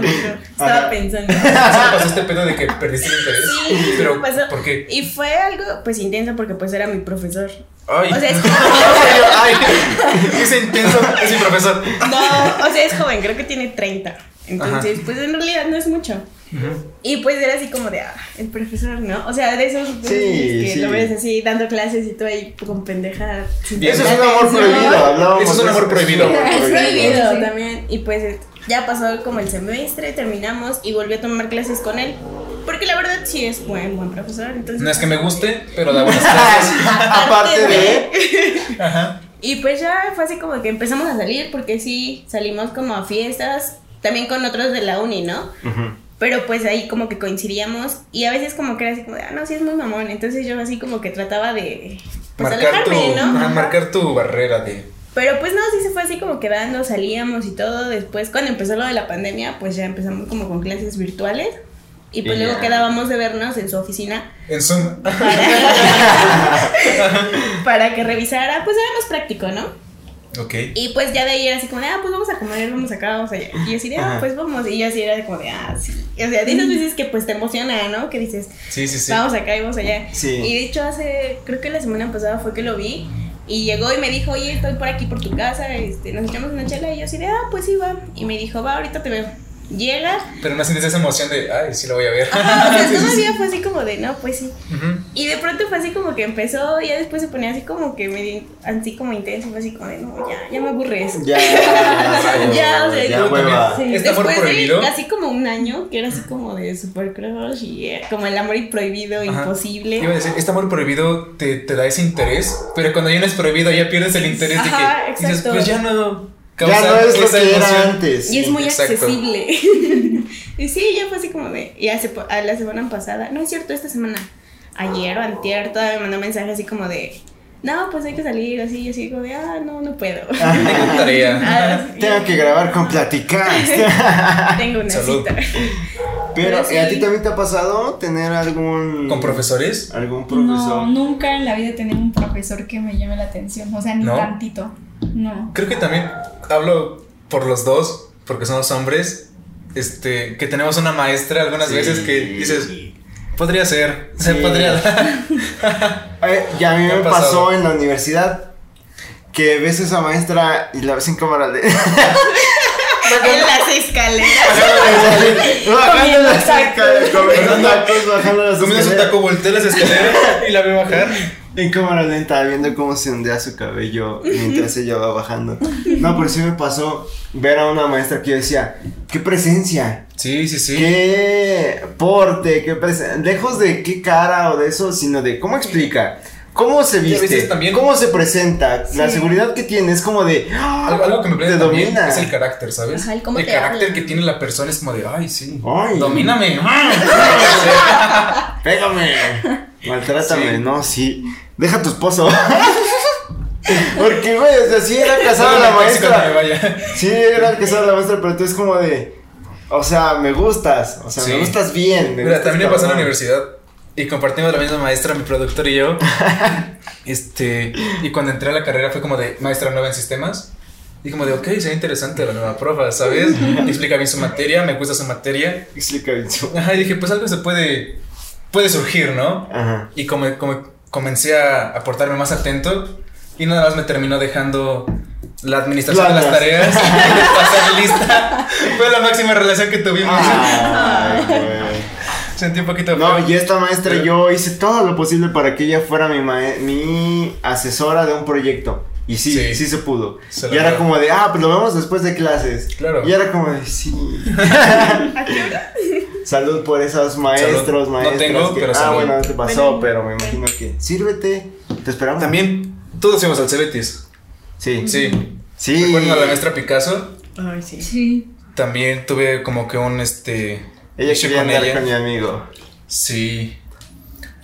Estaba
Ajá.
pensando. [laughs]
Sí pasó este pedo de que perdiste el interés.
Sí,
pero
pasó.
¿por qué?
Y fue algo pues intenso porque pues era mi profesor.
Ay.
O sea, es [laughs]
Ay, es intenso, es mi profesor.
No, o sea, es joven, creo que tiene 30. Entonces, pues en realidad no es mucho. Y pues era así como de, ah, el profesor, ¿no? O sea, de esos
Sí,
que
sí.
lo ves así dando clases y tú ahí con pendeja.
Eso es un amor prohibido, hablábamos.
Eso es un amor prohibido. [laughs]
Es prohibido
Sí.
también. Y pues ya pasó como el semestre, terminamos y volví a tomar clases con él. Porque la verdad sí es buen, buen profesor. Entonces,
No es que me guste, pero da buenas clases. [laughs] [laughs]
Aparte de.
Ajá.
Y pues ya fue así como que empezamos a salir porque sí, salimos como a fiestas, también con otros de la uni, ¿no?
Ujú.
Pero pues ahí como que coincidíamos y a veces como que era así como de, ah, no, sí es muy mamón. Entonces yo así como que trataba de, pues
marcar, tu,
alejarme, ¿no?
ajá, marcar tu barrera de.
Pero pues no, sí se fue así como quedando, salíamos y todo. Después cuando empezó lo de la pandemia, pues ya empezamos como con clases virtuales. Y pues
Y
luego
ya.
quedábamos de vernos en su oficina
En Zoom. [laughs] [laughs]
para que revisara, pues era más práctico, ¿no?
Ok.
Y pues ya de ahí era así como de, ah, pues vamos a comer, vamos acá, vamos allá. Y yo así de, ah, pues vamos. Y yo así era como de, ah, sí. O sea, de esas veces que pues te emociona, ¿no? Que dices,
Sí, sí, sí.
vamos acá y vamos allá.
Sí.
Y de hecho hace, creo que la semana pasada fue que lo vi. Y llegó y me dijo, oye, estoy por aquí por tu casa, este, nos echamos una chela. Y yo así de, ah, pues sí, va. Y me dijo, va, ahorita te veo. Llega.
Pero no sientes esa emoción de, ay, sí lo voy a ver.
Ajá, o sea, [laughs] todavía fue así como de, no, pues sí.
Ujú.
Y de pronto fue así como que empezó, y ya después se ponía así como que medio, así como intenso, fue así como de, no, ya, ya me aburres.
Ya. [laughs]
Ya, o sea,
ya hueva.
Sí,
¿Este amor
después
prohibido?
de casi como un año, que era así como de super crush y eh, como el amor prohibido,
Ajá.
imposible.
Iba a decir, este amor prohibido te, te da ese interés, pero cuando ya no es prohibido ya pierdes el interés
Ajá,
de que dices, pues ya no
Ya no es lo que era antes.
Y es muy
exacto.
accesible. [laughs] y sí, ya fue así como de. Y hace, po- a la semana pasada, no es cierto, esta semana, ayer o antier, todavía me mandó un mensaje así como de. No, pues hay que salir así, y así como de, ah, no, no puedo. [laughs]
Tengo tarea. [laughs]
Ah,
Tengo que grabar con platicar.
tengo una
Salud.
cita.
Pero,
Pero
¿y ¿a ti también te ha pasado tener algún.
¿Con profesores?
algún
No,
profesor?
nunca en la vida he tenido un profesor que me llame la atención. O sea, ni
¿No?
tantito. No.
Creo que también hablo por los dos, porque somos hombres, este, que tenemos una maestra algunas
Sí.
veces que dices, podría ser, se
Sí.
podría dar. [laughs]
Eh, ya a mí
¿Qué
me pasó en la universidad que ves a esa maestra y la ves en cámara de.
en las escaleras.
bajando las escaleras, comiendo escaleras.
taco, voltea las escaleras y la ve bajar.
En cámara lenta, viendo cómo se ondea su cabello mientras ella va bajando. No, pero sí me pasó ver a una maestra que yo decía, qué presencia,
Sí, sí, sí.
qué porte, qué presencia. Lejos de qué cara o de eso, sino de cómo explica. ¿Cómo se viste?
también-
¿Cómo se presenta? La
Sí.
seguridad que tiene es como de. ¡ah!
Algo, algo que me
te
parece también es el carácter, ¿sabes?
Ajá, el te
carácter
habla.
que tiene la persona es como de, ay, sí,
Ay.
domíname. [laughs] [laughs]
Pégame. Maltrátame,
Sí.
no, sí. Deja a tu esposo. [laughs] Porque, güey, o sea, sí era casada la maestra.
vaya.
Sí, era casada la maestra, pero tú es como de. O sea, me gustas. O sea,
Sí.
me gustas bien. me
Mira,
gustas
también me pasó en la universidad y compartimos la misma maestra, mi productor y yo. [laughs] este, y cuando entré a la carrera fue como de maestra nueva en sistemas. Y como de, ok, se ve interesante la nueva profa, ¿sabes? [laughs] Explica bien su materia, me gusta su materia.
Explica bien su-
Ajá, y dije, pues algo se puede, puede surgir, ¿no?
Ajá.
Y como, como comencé a, a portarme más atento y nada más me terminó dejando la administración de las tareas y [laughs] pasar lista. Fue la máxima relación que tuvimos.
Ay, [laughs] güey.
Sentí un poquito
No,
feo.
y esta maestra
Pero-
yo hice todo lo posible para que ella fuera mi, mi asesora de un proyecto. Y sí, sí,
Sí.
se pudo.
Se
y era
logró.
como de, ah, pues lo vemos después de clases.
Claro.
Y era como de, sí. [laughs] Salud por esos maestros,
Salud. No
maestras.
tengo,
que-
pero
ah, bueno, no te pasó,
Bueno,
pero me imagino que. Sírvete. Te esperamos.
También todos fuimos al Cebetis.
Sí.
Sí.
Sí.
Recuerdo a la maestra Picasso.
Ay, sí.
Sí.
También tuve como que un este.
Ella quería
con
andar
ella.
con mi amigo.
Sí.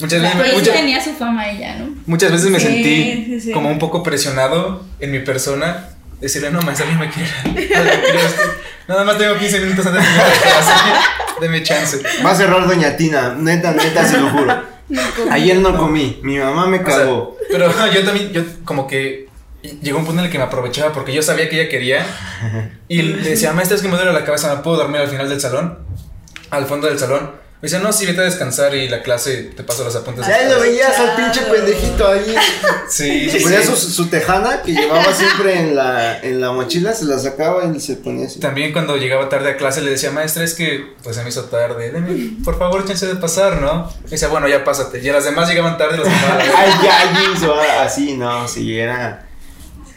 Muchas veces,
Pero sí
muchas-
tenía su fama ella, ¿no?
muchas veces me
Sí,
sentí
sí, sí.
como un poco presionado en mi persona. Decirle, no, maestra, alguien me quiere. [laughs] Nada más tengo 15 minutos antes de [laughs] mi clase. Deme chance.
Va a cerrar Doña Tina, neta, neta, se lo juro. Ayer no comí, mi mamá me
O sea,
cagó.
pero yo también, yo como que llegó un punto en el que me aprovechaba porque yo sabía que ella quería. Y le decía, maestra, es que me duele la cabeza, ¿me puedo dormir al final del salón? Al fondo del salón. Me decía, no, sí, vete a descansar y la clase te paso los apuntes.
Ya lo veías al pinche pendejito ahí. [laughs]
Sí, [laughs]
Se ponía
sí.
su, su tejana que llevaba siempre en la, en la mochila, se la sacaba y se ponía así.
También cuando llegaba tarde a clase le decía, maestra, es que pues se me hizo tarde, deme por favor chance de pasar, ¿no? Y decía, bueno, ya pásate. Y las demás llegaban tarde, las demás. [laughs]
Ay, ya, hizo así, no, sí, era.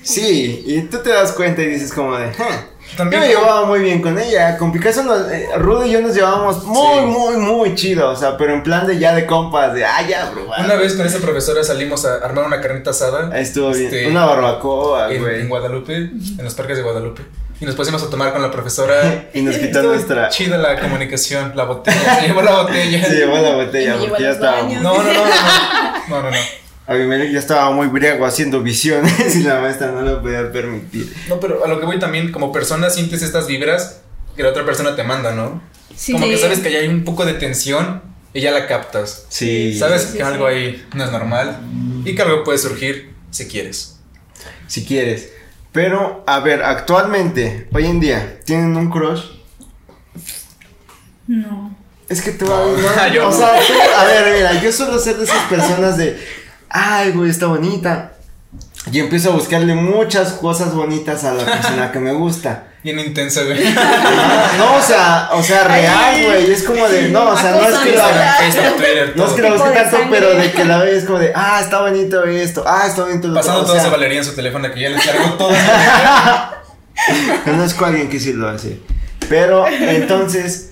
Sí, y tú te das cuenta y dices como de, Yo me llevaba muy bien con ella, con Picasso, nos, eh, Rudo y yo nos llevábamos muy,
Sí.
muy, muy chido, o sea, pero en plan de ya de compas, de, ah, ya, bro. va".
una vez con esa profesora salimos a armar una carnita asada.
Ahí estuvo bien,
este,
una barbacoa,
en,
güey.
en Guadalupe, en los parques de Guadalupe. Y nos pusimos a tomar con la profesora. [laughs]
Y nos quitó nuestra-
Chida la comunicación, la botella. Se llevó la botella.
Se llevó la botella porque ya
baños.
No, no, no, no. No, [laughs] no, no.
Abimelech ya estaba muy briago haciendo visiones [laughs] y la maestra no lo podía permitir.
No, pero a lo que voy también, como persona sientes estas vibras que la otra persona te manda, ¿no?
Sí.
Como que sabes que ya hay un poco de tensión y ya la captas.
Sí.
Sabes
sí,
que
sí.
algo ahí no es normal y que algo puede surgir si quieres.
Si quieres. Pero, a ver, actualmente, hoy en día, ¿tienen un crush?
No.
Es que tú, [laughs] no,
yo
o
no.
sea, tú- a ver, mira, yo suelo ser de esas personas de, ay, güey, está bonita. Y empiezo a buscarle muchas cosas bonitas a la persona que me gusta. [laughs]
Bien intenso, güey.
Ah, [laughs] no, o sea, o sea, real, güey, es como de, no, o sea, no es que
Twitter,
no es
todo.
que la busque tanto, pero de que la ves como de, ah, está bonito esto, ah, está bonito lo
Pasando
otro, o
todo
sea,
ese Valeria en su teléfono que ya le cargó [laughs] todo.
Conozco a alguien que sí lo hace. Pero entonces,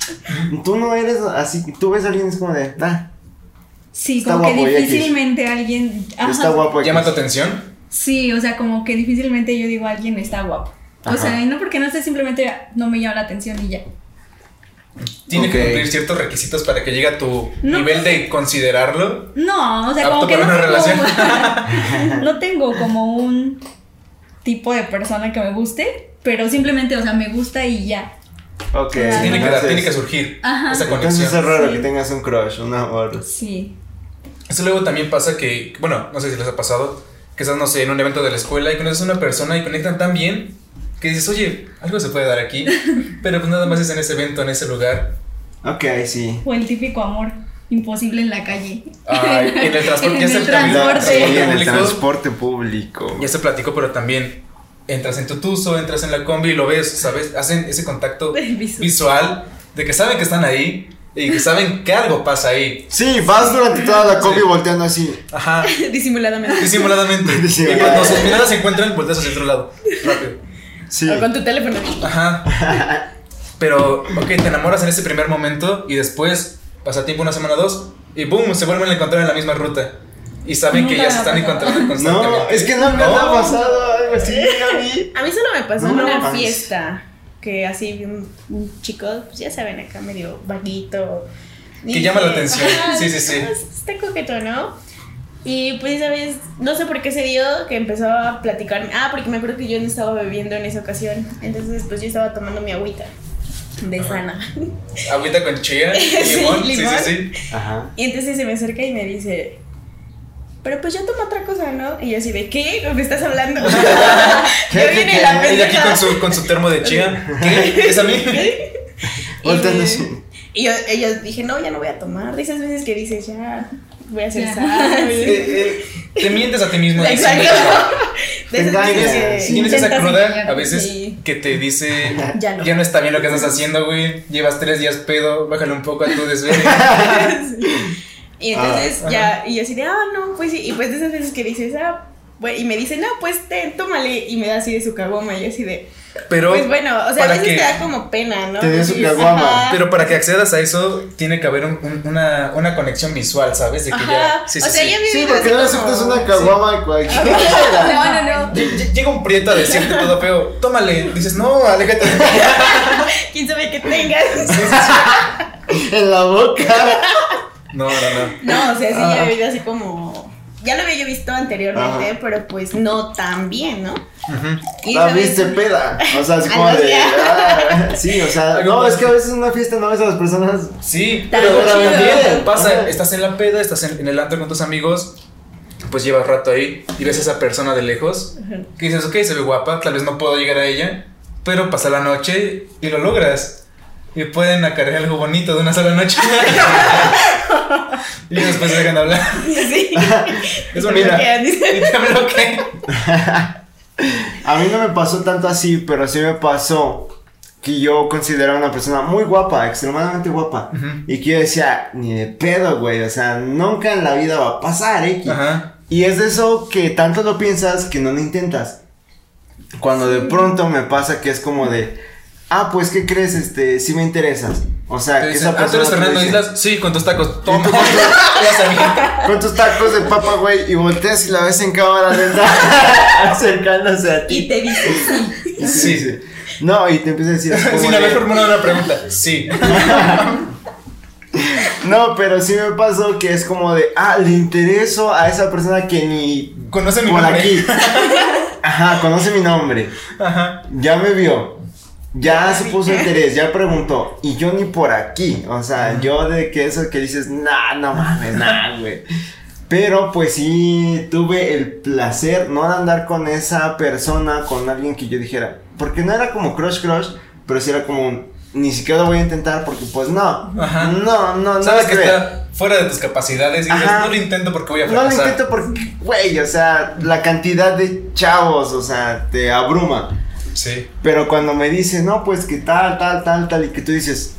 tú no eres así, tú ves a alguien es como de, ah,
Sí,
Está
como que
X.
difícilmente alguien. Ajá.
está guapo.
¿Llama tu
X.
atención?
Sí, o sea, como que difícilmente yo digo alguien está guapo. O sea, y no porque no sé, simplemente no me llama la atención y ya.
Tiene que cumplir ciertos requisitos para que llegue a tu
No.
nivel de considerarlo.
No, o sea, como que no
una
tengo, [laughs] no tengo como un tipo de persona que me guste, pero simplemente, o sea, me gusta y ya.
Ok.
Tiene que,
entonces-
tiene que surgir
Ajá.
esa
Entonces es raro
Sí.
que tengas un crush, un amor.
Sí.
Eso luego también pasa que, bueno, no sé si les ha pasado, que estás, no sé, en un evento de la escuela y conoces a una persona y conectan tan bien que dices, oye, algo se puede dar aquí, [laughs] pero pues nada más es en ese evento, en ese lugar.
Ok, sí.
O el típico amor imposible en la calle.
Ay, en el transporte, [laughs]
En el transporte.
sí, en el
público.
transporte público.
Ya se platicó, pero también entras en tu tuzo, entras en la combi y lo ves, ¿sabes? Hacen ese contacto [laughs]
Visual.
visual de que saben que están ahí y que saben que algo pasa ahí.
Sí, vas durante toda la
Sí.
volteando así.
Ajá, [laughs]
Disimuladamente.
disimuladamente. [laughs] y
Disimuladamente.
cuando sus miradas se encuentran, volteas hacia otro lado. Rápido.
Sí.
O con tu teléfono.
Ajá. Pero, ok, te enamoras en ese primer momento y después pasa tiempo, una semana, dos, y boom, se vuelven a encontrar en la misma ruta. Y saben que ya se están encontrando constantemente.
No, es que nunca me ha pasado algo así, Gaby.
A mí solo me pasó
No,
en
no
una fiesta. Que así un, un chico, pues ya saben, acá medio vaguito.
Que llama la atención. Sí, sí, sí.
Está coqueto, ¿no? Y pues esa vez, no sé por qué se dio que empezó a platicar. Ah, porque me acuerdo que yo no estaba bebiendo en esa ocasión. Entonces, pues yo estaba tomando mi agüita de sana.
Agüita con chía, [laughs]
Sí,
limón, sí, sí, sí.
Ajá.
Y entonces se me acerca y me dice, pero pues yo tomo otra cosa, ¿no? Y yo así de, ¿qué? ¿Me estás hablando?
¿Qué, [laughs]
Ya
qué,
viene
qué?
la
Y aquí con su, con su termo de chía. ¿Qué? ¿Es a mí? [laughs]
Y,
Volteando
me-
así.
y yo, yo dije, no, ya no voy a tomar. De esas veces que dices, ya, voy a
Ya.
sabio.
Eh, eh, te mientes a ti mismo.
Exacto.
diciendo- [laughs]
De esas
engañas,
veces que
sí.
Tienes esa cruda a veces
Sí.
que te dice
Ya no.
ya no está bien lo que estás haciendo, güey. Llevas tres días pedo, bájale un poco a tu desvelo.
Y entonces
Ah,
ya, y yo así de, ah, no, pues sí. Y pues de esas veces que dices, ah, bueno, y me dice, no, pues ten, tómale. Y me da así de su cagoma. Y yo así de,
Pero,
pues bueno, o sea, a veces te da como pena, ¿no?
Te dio su caguama.
pero para que accedas a eso, tiene que haber un- un- una, una conexión visual, ¿sabes? De que
Ajá.
ya. Sí,
o
sí,
sea,
sí.
Sí, porque no
como-
aceptas una caguama cualquiera. [laughs]
No, no, no. [laughs]
Lle- lle- Llega un prieto a decirte todo feo, tómale. Dices, no, aléjate de mí. [laughs]
¿Quién sabe qué tengas?
en la boca.
No, no, no.
No, o sea, sí
Ah.
ya había así como. Ya lo había yo visto anteriormente,
Ajá.
pero pues no tan bien, ¿no?
Ujú.
Y
La viste
vez-
peda. O sea, así [laughs] como de. ah, sí, o sea. No, es que a veces en una fiesta no ves a las personas.
Sí, pero también pasa,
Ajá.
estás en la peda, estás en, en el antro con tus amigos, pues llevas rato ahí y ves a esa persona de lejos, que dices, ok, se ve guapa, tal vez no puedo llegar a ella, pero pasa la noche y lo logras. Y pueden acarrear algo bonito de una sola noche. [laughs] [laughs] y después se dejan de hablar. [laughs]
Sí.
Es
Te
bonita.
bloquean,
Y te bloquean. [laughs]
A mí no me pasó tanto así, pero sí me pasó que yo consideraba una persona muy guapa, extremadamente guapa. Y que yo decía, ni de pedo, güey. O sea, nunca en la vida va a pasar, X.
Ajá.
Y es de eso que tanto lo piensas que no lo intentas. Cuando de pronto me pasa que es como de, ah, pues, ¿qué crees? Este, sí me interesas. O sea, que
dicen,
esa
ah, ¿tú eres
persona
Fernando
dice,
Islas? Sí, con tus tacos. Toma.
tú con tus-
Ya sabía.
Con tus tacos de papa, güey, y volteas y la ves en cámara lenta [laughs] acercándose a ti.
Y te dice sí.
Sí, dice, No, y te empieza a decir
Sin haber formulado una pregunta. Sí. [laughs]
No, pero sí me pasó que es como de, ah, le intereso a esa persona que ni
Conoce mi
por
nombre.
aquí. [laughs] Ajá, conoce mi nombre.
Ajá.
Ya me vio. Ya se puso [laughs] interés, ya preguntó. Y yo ni por aquí. O sea, yo de que eso que dices, nah, no mames, nah, [laughs] güey. Pero pues sí tuve el placer no de andar con esa persona, con alguien que yo dijera. Porque no era como crush crush, pero sí era como un, ni siquiera lo voy a intentar porque pues no.
Ajá.
No, no, no.
Sabes que
creo.
está fuera de tus capacidades y dices, no lo intento porque voy a
No lo
fracasar.
intento porque, güey, o sea, la cantidad de chavos, o sea, te abruma.
Sí.
Pero cuando me dice, no, pues que tal, tal, tal, tal, y que tú dices,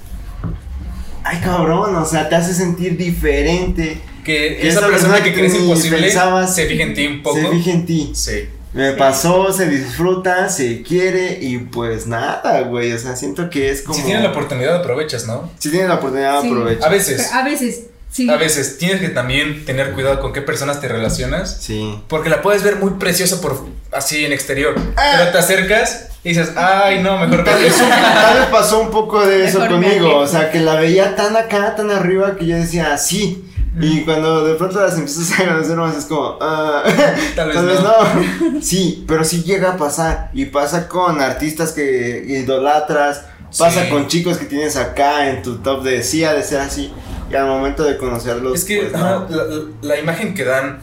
ay cabrón, o sea, te hace sentir diferente.
Que,
Que
esa,
esa
persona
persona
que
que
crees imposible
pensabas-
se fija en ti un poco.
Se fija en ti.
Sí.
Me pasó, se disfruta, se quiere y pues nada, güey, o sea, siento que es como...
Si tienes la oportunidad, aprovechas, ¿no?
Si tienes la oportunidad,
Sí.
aprovecha.
A veces.
Pero a veces, sí.
A veces tienes que también tener cuidado con qué personas te relacionas.
Sí.
Porque la puedes ver muy preciosa por así en exterior.
Ah.
Pero te acercas y dices, ay, no, mejor
Tal
que
vez, tal vez pasó un poco de eso
Mejor
conmigo, o sea, que la veía tan acá, tan arriba que yo decía, sí. Y cuando de pronto las empiezas a conocer más es como, ah, [laughs]
Tal vez
tal vez
no.
no. Sí, pero sí llega a pasar. Y pasa con artistas que idolatras, pasa
Sí.
con chicos que tienes acá en tu top de sí, ha de ser así. Y al momento de conocerlos,
Es que
pues, no.
la, la imagen que dan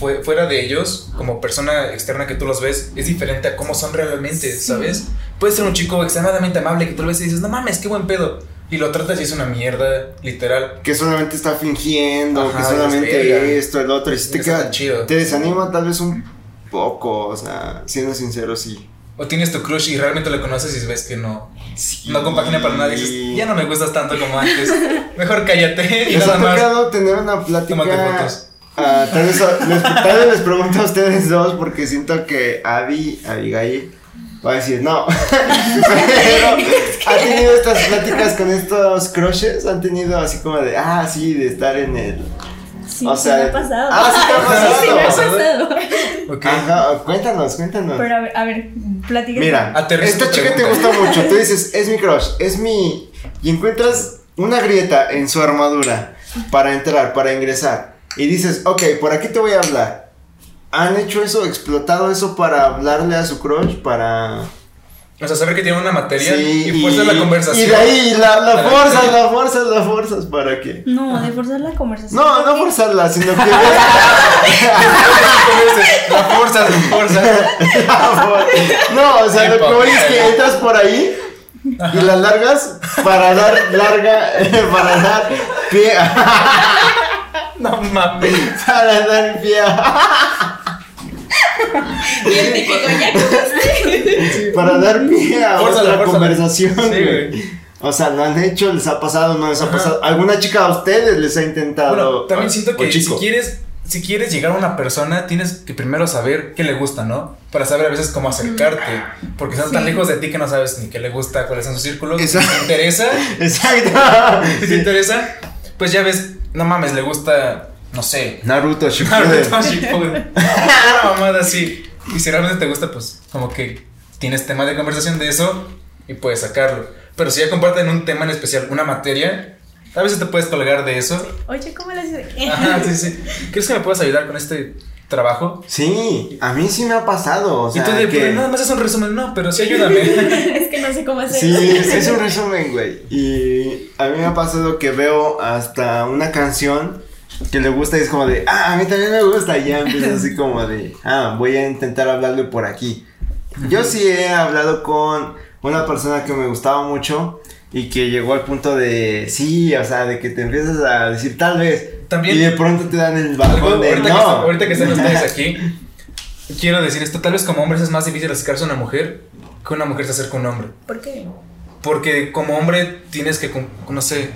fue- fuera de ellos, como persona externa que tú los ves, es diferente a cómo son realmente, ¿sabes? Puede ser un chico extremadamente amable que tú lo ves y dices, no mames, qué buen pedo. Y lo tratas y es una mierda, literal.
que solamente está fingiendo,
Ajá,
que solamente esto, el otro. Y si te, queda,
chido.
te desanima tal vez un poco, o sea, siendo sincero, sí.
O tienes tu crush y realmente lo conoces y ves que no,
Sí.
no compagina para nada. Y dices, ya no me gustas tanto como antes. Mejor cállate y
¿Les
nada
ha
más.
tocado tener una plática? Ah, tal, vez, les, tal vez les pregunto a ustedes dos porque siento que Abby, Abigail, va a decir no. [laughs] Pero, ¿ha tenido estas pláticas con estos crushes? ¿Han tenido así como de, ah, sí, de estar en el...
Sí,
O
sí
sea,
me ha pasado.
ah, sí te ha [laughs] pasado.
Sí, me ha
¿Pasado?
pasado.
Ok.
Ajá, cuéntanos, cuéntanos.
Pero a ver, a ver, platica.
Mira,
Aterriza
esta chica te
pregunta.
gusta mucho. Tú dices, es mi crush, es mi. Y encuentras una grieta en su armadura para entrar, para ingresar. Y dices, ok, por aquí te voy a hablar. ¿Han hecho eso, explotado eso para hablarle a su crush? Para.
O sea, saber que tiene una materia
Sí,
y fuerza la conversación.
Y de ahí la, la forzas,
que-
la forzas, la forzas. ¿Para qué?
No, de forzar la conversación.
No, no forzarla, sino que. [laughs] [laughs]
La fuerza, la fuerza.
no, o sea, lo que voy es que entras por ahí. Y las largas para dar larga, [laughs] para dar pie,
No mames.
para dar pie,
Y el típico ya comiste.
para dar pie a
Fórzala,
otra
fórzala.
conversación.
Sí,
güey.
güey.
O sea, lo han hecho, les ha pasado, no les ha
Ajá.
pasado. ¿Alguna chica a ustedes les ha intentado?
Bueno, también siento que si quieres, si quieres llegar a una persona, tienes que primero saber qué le gusta, ¿no? Para saber a veces cómo acercarte. Porque están tan
Sí.
lejos de ti que no sabes ni qué le gusta, cuáles son sus círculos. Si
Exacto.
te interesa, [laughs]
Exacto.
si te interesa, pues ya ves, no mames, le gusta, no sé.
Naruto Shippuden. [laughs]
Naruto Shippuden. Una mamada así. Y si realmente te gusta, pues como que tienes tema de conversación de eso y puedes sacarlo. Pero si ya comparten un tema en especial, una materia, A veces te puedes colgar de eso.
Oye, ¿cómo lo haces?
Ajá, sí, sí. ¿Crees que me puedas ayudar con este trabajo?
Sí, a mí sí me ha pasado. O sea,
y tú de,
que...
pero nada más es un resumen. No, pero sí ayúdame. [laughs]
es que no sé cómo hacer.
Sí, es un resumen, güey. Y a mí me ha pasado que veo hasta una canción que le gusta y es como de, ah, a mí también me gusta. Y ya empieza así como de, ah, voy a intentar hablarle por aquí. Yo sí he hablado con una persona que me gustaba mucho y que llegó al punto de, sí, o sea, de que te empiezas a decir tal vez.
También-
Y de pronto te dan el
Algo,
bajón de,
ahorita,
no.
que, ahorita que están ustedes aquí, quiero decir esto. Tal vez como hombres es más difícil acercarse a una mujer que una mujer se acerca a un hombre.
¿Por qué?
Porque como hombre tienes que, no sé,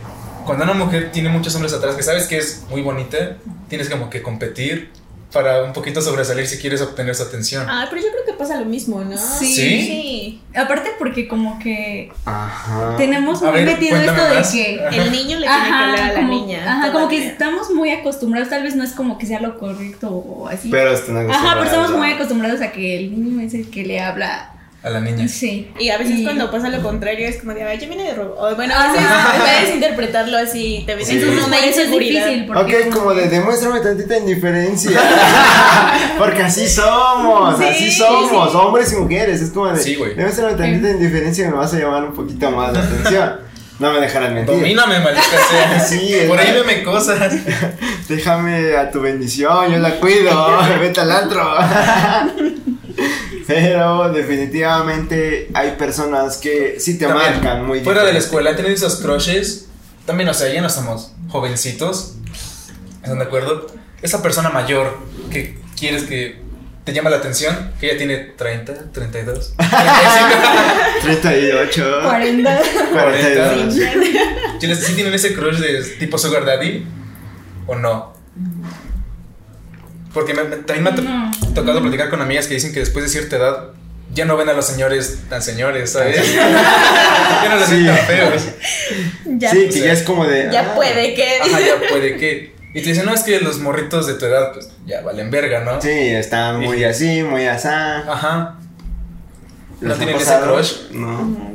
cuando una mujer tiene muchos hombres atrás que sabes que es muy bonita, tienes como que competir para un poquito sobresalir si quieres obtener su atención.
Ah, pero yo creo que pasa lo mismo, ¿no?
Sí.
¿Sí?
Sí.
Aparte porque como que
Ajá.
tenemos
A
muy
ver,
metido esto de que
El niño le tiene que hablar a la
como,
niña.
Ajá, como que estamos muy acostumbrados, tal vez no es como que sea lo correcto o así.
Pero están
Ajá, pero
acostumbrados
estamos muy acostumbrados a que el niño es el que le habla.
A la niña.
Sí.
Y a veces
Y-
cuando pasa lo contrario es como de, ay, yo vine de robo. O bueno,
Ah,
a veces puedes interpretarlo así, te ves
Sí.
en una
es difícil. Porque
Ok, como de demuéstrame tantita indiferencia. [laughs] Porque así somos,
Sí,
así somos,
sí.
hombres y mujeres. Es como de
Sí, güey.
demuéstrame tantita indiferencia y me vas a llamar un poquito más la atención. [laughs] No me dejarán mentir.
Domíname, maldita sea. [laughs]
Sí, es
Por ahí veme cosas.
Déjame a tu bendición, yo la cuido. Vete al antro. Pero definitivamente hay personas que sí te
También,
marcan muy
Fuera de la
diferente.
escuela, he tenido esos crushes. También, o sea, ya no somos jovencitos. ¿Están de acuerdo? Esa persona mayor que quieres que te llama la atención, que ya tiene 30, 32,
38.
40.
42.
¿Tienes, ¿Sí tienen ese crush de tipo Sugar Daddy? ¿O no? Porque me- me- también me ha to-
No.
tocado platicar con amigas que dicen que después de cierta edad ya no ven a los señores tan señores, ¿sabes? [laughs] ya no los ven
Sí.
tan feos.
Ya,
sí,
o
que
sea,
ya es como de.
ya
ah,
puede que.
Ajá, ya puede que. Y te dicen, no, es que los morritos de tu edad, pues ya valen verga, ¿no?
Sí, están muy
Sí.
así, muy asá.
Ajá. ¿No
¿Les ha
tienen ese crush?
No.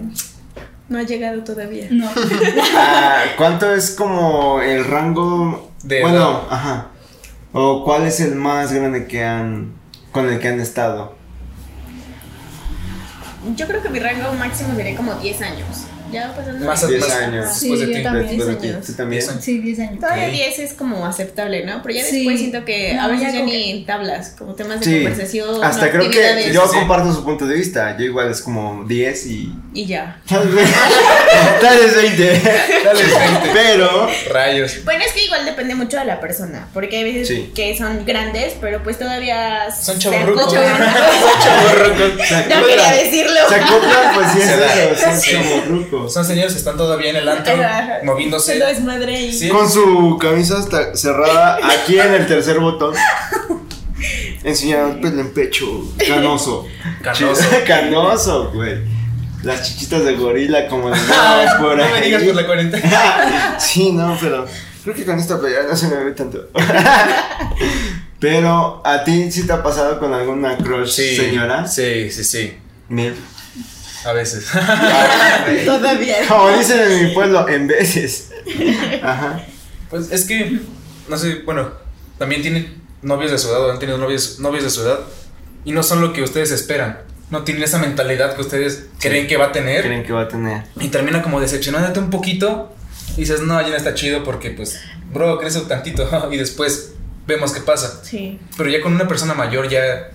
No ha llegado todavía.
No. [laughs]
Ah, ¿Cuánto es como el rango
De
Bueno,
edad.
ajá. ¿O cuál es el más grande que han con el que han estado?
Yo creo que mi rango máximo sería como 10 años. Ya pasando.
Más,
de-
10
más
años.
Sí,
después de
yo
ti.
también.
Después de ti,
años.
¿tú también?
10.
Sí, 10 años.
Todavía
Ok.
10 es como aceptable, ¿no? Pero ya
Sí.
después siento que a veces
ya
ni tablas, como temas de
Sí.
conversación.
Hasta creo que yo
Sí.
comparto su punto de vista. Yo igual es como 10 y.
Y ya.
Tal vez. [laughs] Tal vez 20.
Dale, gente.
Pero.
Rayos.
Bueno, es que igual depende mucho de la persona, porque hay veces
Sí.
que son grandes, pero pues todavía
Son
acoplan. [laughs]
Son chavorrucos.
Se
No quería decirlo.
Se acoplan, pues sí es eso. Son
Sí. Son señores que están todavía en el antro, moviéndose.
Se lo desmadre y
Sí.
Con su camisa hasta cerrada aquí en el tercer botón. Enseñando pelo en pecho. Canoso.
Canoso. [laughs]
Canoso, güey. Las chichitas de gorila como de
Ah,
por
no
ahí.
me digas por la cuarentena. [laughs]
sí, no, pero creo que con esta playera no se me ve tanto. [laughs] pero, ¿a ti sí te ha pasado con alguna crush señora?
Sí, sí, sí.
Mil.
A veces. [laughs] [laughs]
todavía.
Como dicen en mi pueblo, en veces. Ajá.
Pues es que, no sé, bueno, también tienen novios de su edad o han tenido novios, novios de su edad y no son lo que ustedes esperan. No tienen esa mentalidad que ustedes creen que va a tener
Creen que va a tener.
y termina como decepcionándote un poquito y dices, no, ya no está chido porque, pues, bro, crece un tantito [laughs] y después vemos qué pasa.
Sí.
Pero ya con una persona mayor ya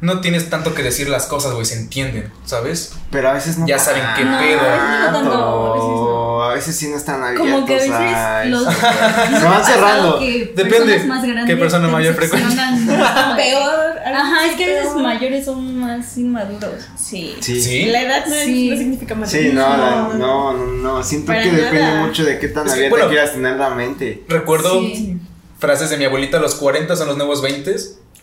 no tienes tanto que decir las cosas, güey, se entienden, ¿sabes?
Pero a veces no.
Ya saben qué
No,
pedo.
no tanto,
A veces sí no están abiertos.
Como que a veces
a
los. [laughs]
Se van cerrando.
que
Depende
más
qué persona mayor
¿no? [laughs]
Peor.
Ajá, es que a veces mayores son más inmaduros.
Sí.
Sí.
¿Sí?
La edad no,
Sí.
no significa más.
Sí, no, la- no, no, no. Siento
Para
que depende mucho de qué tan
Es que,
abierta
bueno,
quieras tener la mente.
Recuerdo
Sí.
frases de mi abuelita, los 40 son los nuevos 20.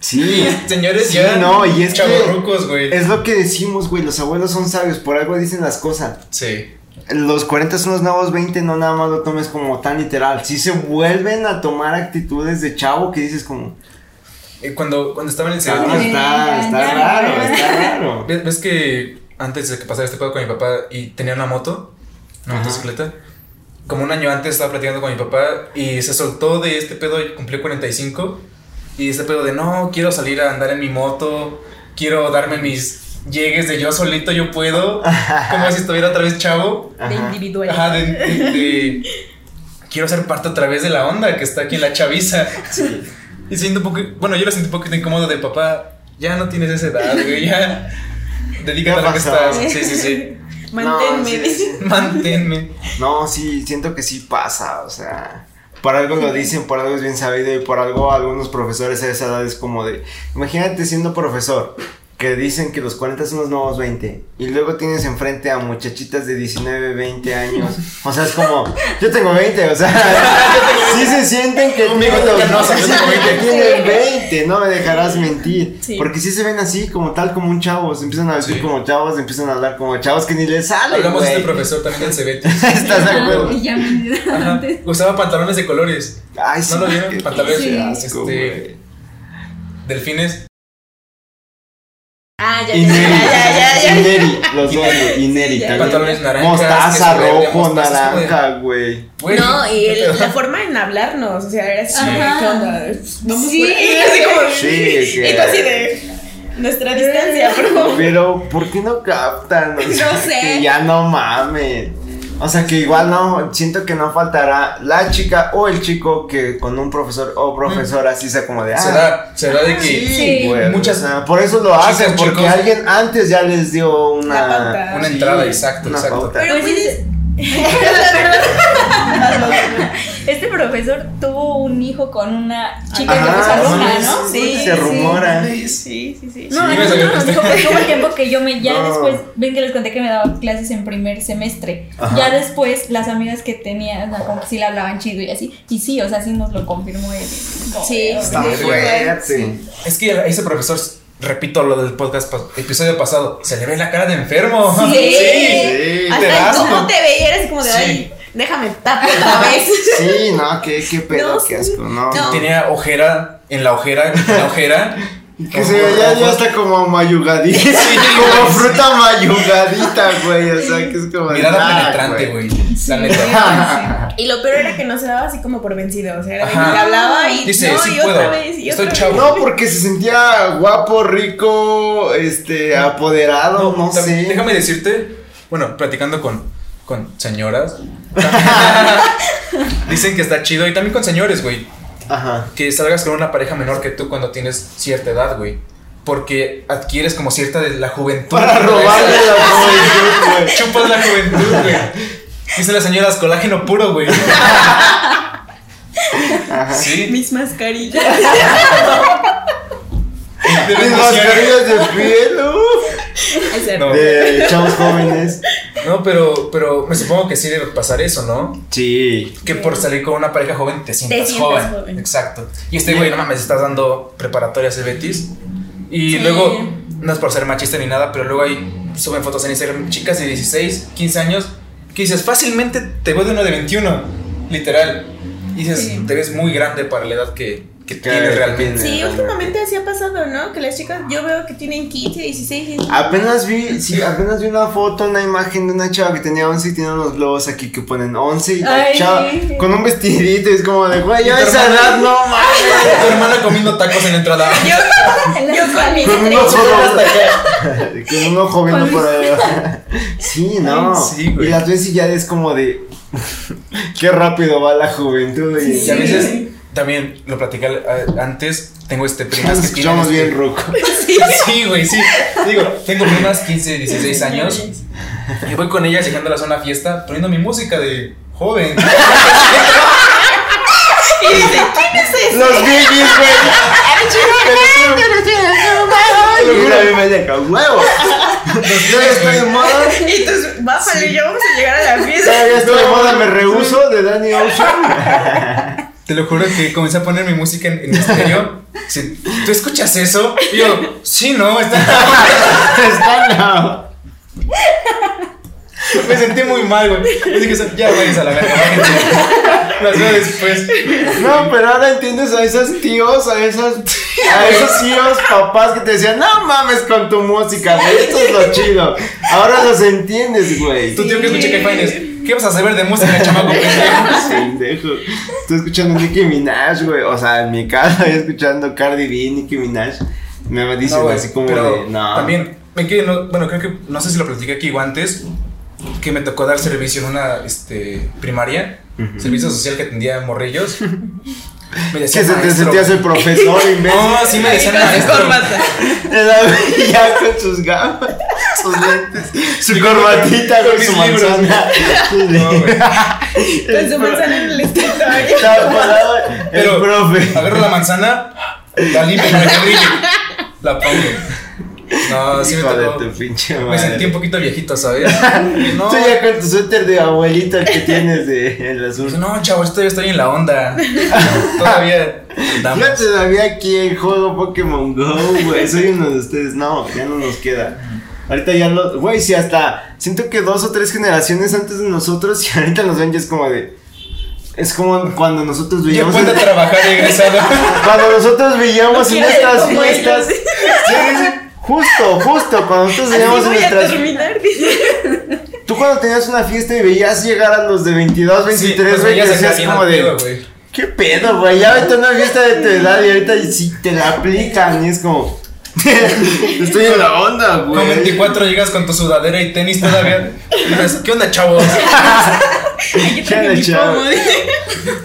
Sí. [laughs]
Señores,
Sí,
ya.
no, y es que-
chavorrucos, güey.
Es lo que decimos, güey. Los abuelos son sabios, por algo dicen las cosas.
Sí.
Los 40 son los nuevos 20, no nada más lo tomes como tan literal. Sí se vuelven a tomar actitudes de chavo que dices como.
Eh, Cuando, cuando estaba en el
"Cabrón,
segundo.
está, está
ya,
raro,
ya".
está raro. [laughs]
¿Ves, ves que antes de que pasara este pedo con mi papá y tenía una moto, una
Ajá.
motocicleta? como un año antes estaba platicando con mi papá y se soltó de este pedo y cumplió 45. Y este pedo de no, quiero salir a andar en mi moto, quiero darme mis llegues de yo solito, yo puedo. [laughs] Como si estuviera otra vez chavo.
De
Ajá.
individual.
Ajá, de, de- de- quiero ser parte otra vez de la onda que está aquí en la chaviza. [laughs] Y siento un poco, bueno, yo lo siento un poquito incómodo de papá, ya no tienes esa edad, güey, ya. Dedícate a lo que estás. Sí, sí, sí.
Manténme. [laughs]
No, sí, sí.
Manténme.
No, sí, siento que sí pasa, o sea, por algo lo dicen, por algo es bien sabido y por algo algunos profesores a esa edad es como de, imagínate siendo profesor, que dicen que los 40 son los nuevos 20 y luego tienes enfrente a muchachitas de 19, 20 años, o sea, es como, yo tengo 20, o sea, [laughs] sí se sienten que
Conmigo
los-
tengo 20.
que tienen 20, no me dejarás mentir,
Sí.
porque sí se ven así, como tal, como un chavo, se empiezan a vestir
Sí.
como chavos, empiezan a hablar como chavos que ni les sale,
Hablamos de este profesor también del Cebetis. [laughs]
¿Estás de acuerdo? [laughs]
Ajá. Usaba pantalones de colores.
Ay, sí.
¿No lo vieron? Pantalones
Sí.
asco,
este, delfines.
Ah, ya, ya,
Ineri, [laughs]
ya, ya.
Ineri, los dos, Ineri.
Sí, ya.
también.
Pantalones naranjas.
Mostaza, rojo,
es
naranja, güey.
No, y la forma en hablarnos, o sea, era así,
Ajá.
¿qué onda? Vamos
Sí.
así como,
Sí, que-
y así de nuestra distancia, por favor.
Pero, ¿por qué no captan? O sea,
No sé.
Que ya no mames. O sea, que igual no, siento que no faltará la chica o el chico que con un profesor o profesora así sea como de, ah,
Será, será de que.
sí,
Sí.
güey,
Muchas-
o sea, por eso lo
chicas,
hacen, porque
chicos.
alguien antes ya les dio una.
Una entrada, exacto,
una
exacto.
pauta.
Pero
Pues
puedes... [laughs] [laughs]
Este profesor tuvo un hijo con una chica
Ajá,
que fue alumna,
sí,
¿no?
sí,
Sí,
se rumora.
Sí, sí, sí.
No,
Sí,
no,
salió
no, nos dijo que tuvo el tiempo que yo me, ya
No.
después, ven que les conté que me daba clases en primer semestre.
Ajá.
Ya después, las amigas que tenía, o sea, como que sí le hablaban chido y así. Y sí, o sea, sí nos lo confirmó él.
Sí,
Está
Sí,
fuerte.
Es que a ese profesor, repito lo del podcast, episodio pasado, se le ve la cara de enfermo.
Sí. [laughs]
Sí,
te
Hasta
das,
cómo
¿no?
te veía, eras como de,
Sí.
ay, déjame tapo [laughs] otra vez.
Sí, no, qué, qué pedo,
No,
qué asco, no.
no.
Tenía ojera en la ojera, en la ojera. [laughs]
Que se veía ya está como mayugadita. [laughs] como fruta mayugadita, güey. O sea, que es como.
Mirada
ah,
penetrante, güey. La neta.
Y lo peor era que no se daba así como por vencido, o sea, era de que le hablaba y
Dice,
no,
sí
y
puedo.
otra vez, y
Estoy
otra
chavo.
vez.
No, porque se sentía guapo, rico, este, apoderado, no,
también,
sé.
Déjame decirte, bueno, platicando con, con señoras, [laughs] dicen que está chido y también con señores, güey,
Ajá.
que salgas con una pareja menor que tú cuando tienes cierta edad, güey. Porque adquieres como cierta de la juventud.
Para [laughs] robarle la juventud, güey.
Chupas la juventud, güey. Dicen las señoras, colágeno puro, güey.
Ajá.
Sí.
Mis mascarillas. [laughs]
Mis mascarillas de piel, uh. De chavos jóvenes.
No, pero, pero me supongo que sí debe pasar eso, ¿no?
Sí.
Que por salir con una pareja joven te sientas
sientas
joven.
joven.
Exacto. Y este güey, no mames, estás dando preparatorias de Betis. Y
Sí.
luego, no es por ser machista ni nada, pero luego ahí suben fotos en Instagram, chicas de 16, 15 años, que dices, fácilmente te veo de uno de 21, literal. Y dices,
Sí.
te ves muy grande para la edad que, que
Que-
tienes
que
realmente.
Sí, últimamente así ha pasado, ¿no? Que las chicas, yo veo que tienen 15, 16, 17.
Apenas vi, sí, apenas vi una foto, una imagen de una chava que tenía 11 y tiene unos globos aquí que ponen 11 y la
Ay.
chava con un vestidito y es como de, güey, yo a esa
hermana-
edad no mames.
Tu hermana comiendo tacos en la entrada. [laughs]
Yo, yo con mis
Con un ojo rojo. [laughs] Con un ojo viendo por allá. [laughs] Sí, no.
Sí, güey.
y las y ya es como de. Qué rápido va la juventud. Y,
Y a veces, también lo platicé eh, antes, tengo este primas que tienen este-
bien ruco. [laughs] [laughs]
Sí, güey, sí. Digo, tengo primas 15, 16 años. Y voy con ellas llegándolas a una fiesta poniendo mi música de joven. [laughs]
Y dice, ¿quién es ese?
Los Biggies, güey. Te lo juro, a mí me deja huevo. Yo ya estoy de moda.
Y entonces, bájale, ya vamos a llegar a la fiesta.
Ya ya estoy de moda, me rehuso de Danny Ocean.
Te lo juro que comencé a poner mi música en, en estéreo. [laughs] Sí, ¿Tú escuchas eso? Y yo, sí, no, está.
Está.
Me sentí muy mal, güey. Yo dije, ya vayas a la verga. Las veo después.
No, pero ahora entiendes a esos tíos, a esas, a esos tíos, papás que te decían, no mames con tu música, güey, esto es lo chido. Ahora los entiendes, güey.
Tu tío que escucha Caifanes. ¿Qué vas a saber de música, chamaco [laughs] pendejo?
Estoy escuchando Nicki Minaj, güey. O sea, en mi casa estoy escuchando Cardi B, Nicki Minaj. Me dicen
No, güey,
así como
pero
de. No.
También, me quedé, no, bueno, creo que, no sé si lo platiqué aquí o antes, que me tocó dar servicio en una este, primaria,
Ujú.
servicio social que atendía morrillos. [laughs] Me
Que
decía
se te sentías el profesor, [laughs] imbécil.
No, sí me decían maestro.
ya con sus gafas, sus lentes, su corbatita,
con
su
libros,
manzana. [laughs]
No, güey.
Con su manzana en el escritorio.
Estaba parado el
Pero
profe.
agarro la manzana, la limpio para que brille, la pongo. No, sí me
Hijo de
tocó.
tu pinche
Me sentí
madre.
un poquito viejito, ¿sabes? No,
Tú ya con tu suéter de abuelita que tienes de el azul.
No, chavo, todavía estoy en la onda. [laughs] Todavía andamos.
Yo todavía aquí en juego Pokémon Go, güey. Soy uno de ustedes. No, ya no nos queda. Ahorita ya lo. Güey, si hasta. Siento que dos o tres generaciones antes de nosotros [laughs] y ahorita nos ven ya es como de. Es como cuando nosotros veíamos.
puede trabajar y egresado. [laughs]
Cuando nosotros veíamos en
como
fiestas. Sí, sí, sí. Justo, justo. Cuando nosotros veíamos en nuestras.
terminar.
Tú cuando tenías una fiesta y veías llegar a los de 22, 23,
pues
güey,
bien
como de.
pedo, güey.
¿Qué pedo, güey? Ya vete a una fiesta de tu edad y ahorita sí te la aplican y es como. Estoy en la onda,
Con
güey.
24 llegas con tu sudadera y tenis todavía. Y dices, ¿qué onda, chavos?
Echaba.
pomo. dice.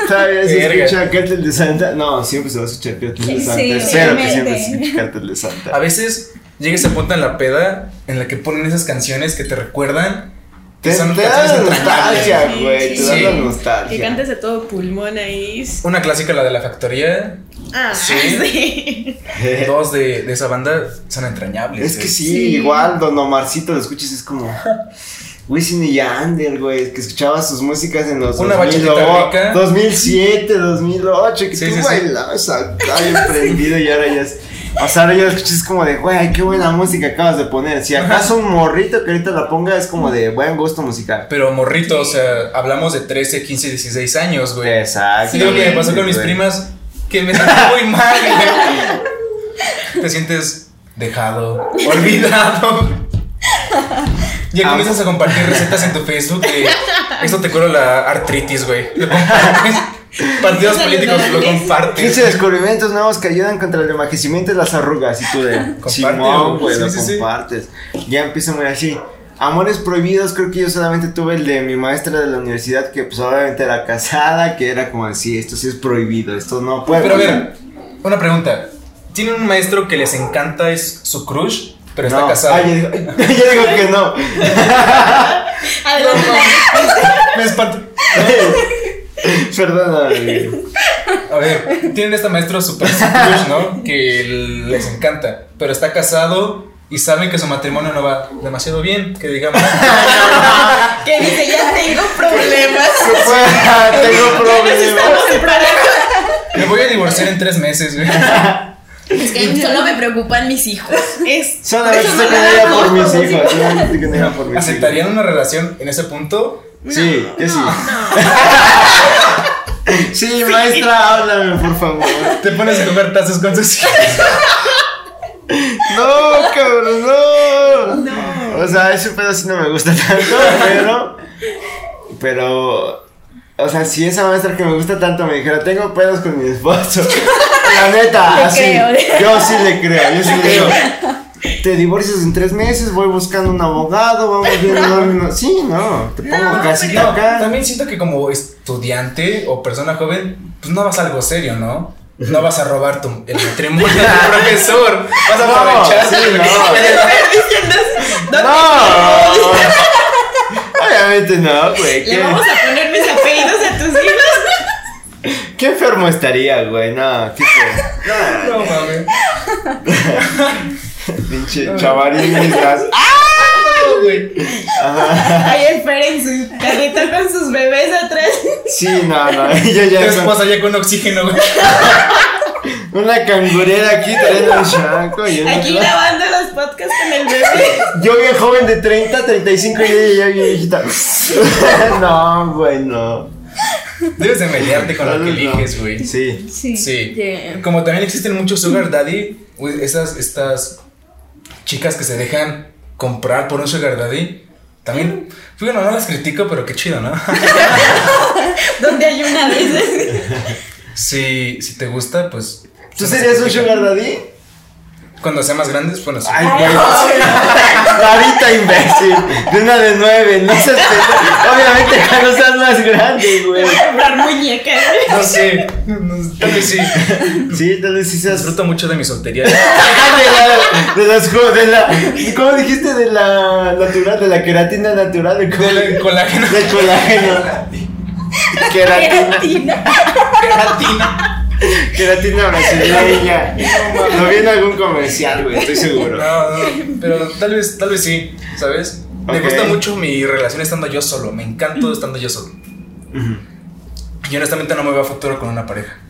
Todavía se escucha Cartel de Santa. No, siempre se va a escuchar Cartel de
Sí,
Santa.
sí,
Espero que siempre
obviamente.
se escuche Cartel de
A
Santa.
veces llega ese punto en la peda en la que ponen esas canciones que te recuerdan. Que
Te,
son
te da la nostalgia, güey. Te da
Sí.
la
Que
nostalgia.
cantes a todo pulmón ahí.
Una clásica, la de la factoría.
Ah,
Sí. [laughs]
sí. [laughs]
Dos de, de esa banda son entrañables.
Es que
güey.
sí,
Sí.
igual Don Omarcito lo escuchas es como. [laughs] Wisin y Yandel, güey, que escuchaba sus músicas en los
Una
2008,
bachatita rica.
2007, 2008, que
Sí,
tú
sí,
bailabas acá bien prendido y ahora ya es. O sea, ahora ya lo escuchas como de, güey, qué buena música acabas de poner. Si acaso un morrito que ahorita la ponga es como de buen gusto musical.
Pero morrito, o sea, hablamos de 13, 15, 16 años, güey.
Exacto.
Sí, lo que me pasó con mis primas, que me sentí muy mal, [laughs] güey. Te sientes dejado, olvidado. Ya
Ah.
comienzas a compartir recetas en tu Facebook de esto te cura la artritis, güey. Lo compartes. Partidos políticos lo
15
compartes.
descubrimientos nuevos que ayudan contra el envejecimiento y las arrugas. Y tú de Simón,
güey. Sí,
lo
sí, sí.
compartes. Ya empieza muy así. Amores prohibidos, creo que yo solamente tuve el de mi maestra de la universidad que pues obviamente era casada, que era como así, esto sí es prohibido, esto no puede.
Pero a ver, una pregunta. ¿Tienen un maestro que les encanta es su crush, pero está
no.
casado?
Ah, yo digo, [laughs] yo digo que no.
Adelante.
Me espanto. [laughs]
Perdóname.
A ver, tienen este maestro super crush, ¿no? Que les encanta, pero está casado y saben que su matrimonio no va demasiado bien, que digamos. [laughs]
Que dice, ya tengo problemas.
Tengo problemas.
Estamos en problemas.
Me voy a divorciar en tres meses, güey.
Es que solo me preocupan mis hijos. Es,
Solamente estoy
no
por
como
mis hijos. Por mis hijos.
¿Aceptarían una relación en ese punto?
Sí, que sí. [laughs] Sí, maestra, háblame, por favor.
Te pones a comer tazas con sus hijos.
No, cabrón, no. O sea, ese pedo sí no me gusta tanto, pero. Pero. O sea, si esa maestra que me gusta tanto me dijera, tengo pedos con mi esposo. La neta,
Le
así.
creo.
Yo sí le creo, yo sí le digo. Te divorcias en tres meses, voy buscando un abogado, vamos viendo. [laughs] no, no, Sí, no, te pongo
No,
casita
No,
acá.
también siento que como estudiante o persona joven, pues no vas a algo serio, ¿no? No vas a robar tu, el matrimonio del [laughs] profesor. Vas a
No,
aprovechar.
sí, no. [laughs]
¿Dónde
No. Obviamente no, güey.
Le
¿Qué,
vamos a poner mis apellidos a tus hijos.
Qué enfermo estaría, güey. No, qué feo.
No mames. [laughs]
Pinche chavarín estás.
No, güey.
Ahí el Fer en su carrito con sus bebés atrás.
Sí, no, no. [laughs] Yo
Tu
ya
esposa ya con oxígeno, güey. [laughs]
una cangurera aquí trayendo un chanco y
Aquí grabando los podcasts con el bebé.
Yo bien joven de 30, 35 y ella ya bien viejita. No, güey, no.
Debes de mediarte con lo que eliges, güey.
Sí.
Sí.
Sí.
Yeah.
Como también existen muchos sugar daddy, güey, esas, estas chicas que se dejan comprar por un sugar daddy, También, bueno, no las critico, pero qué chido, ¿no? [laughs]
Donde hay una esas.
si, si te gusta, pues.
¿Tú serías un sugar daddy?
Cuando sea más grandes, bueno, sí.
Ay, güey. Ahorita, imbécil. De una de nueve. No seas. Obviamente cuando seas más grande, güey.
Comprar muñecas.
No sé, no- tal vez sí.
Sí, tal vez sí seas.
Disfruto mucho de mi soltería. [laughs]
de la, de las de la, ¿cómo dijiste? De la natural, de la queratina natural, de,
Del colágeno.
del colágeno. Queratina,
Queratina.
Gelatina.
queratina brasileña. Lo vi en algún comercial, güey, estoy seguro.
No, no, pero tal vez, tal vez sí, ¿sabes? Me gusta mucho mi relación estando yo solo. Me encanto estando yo solo. Y honestamente no me veo a futuro con una pareja. [laughs]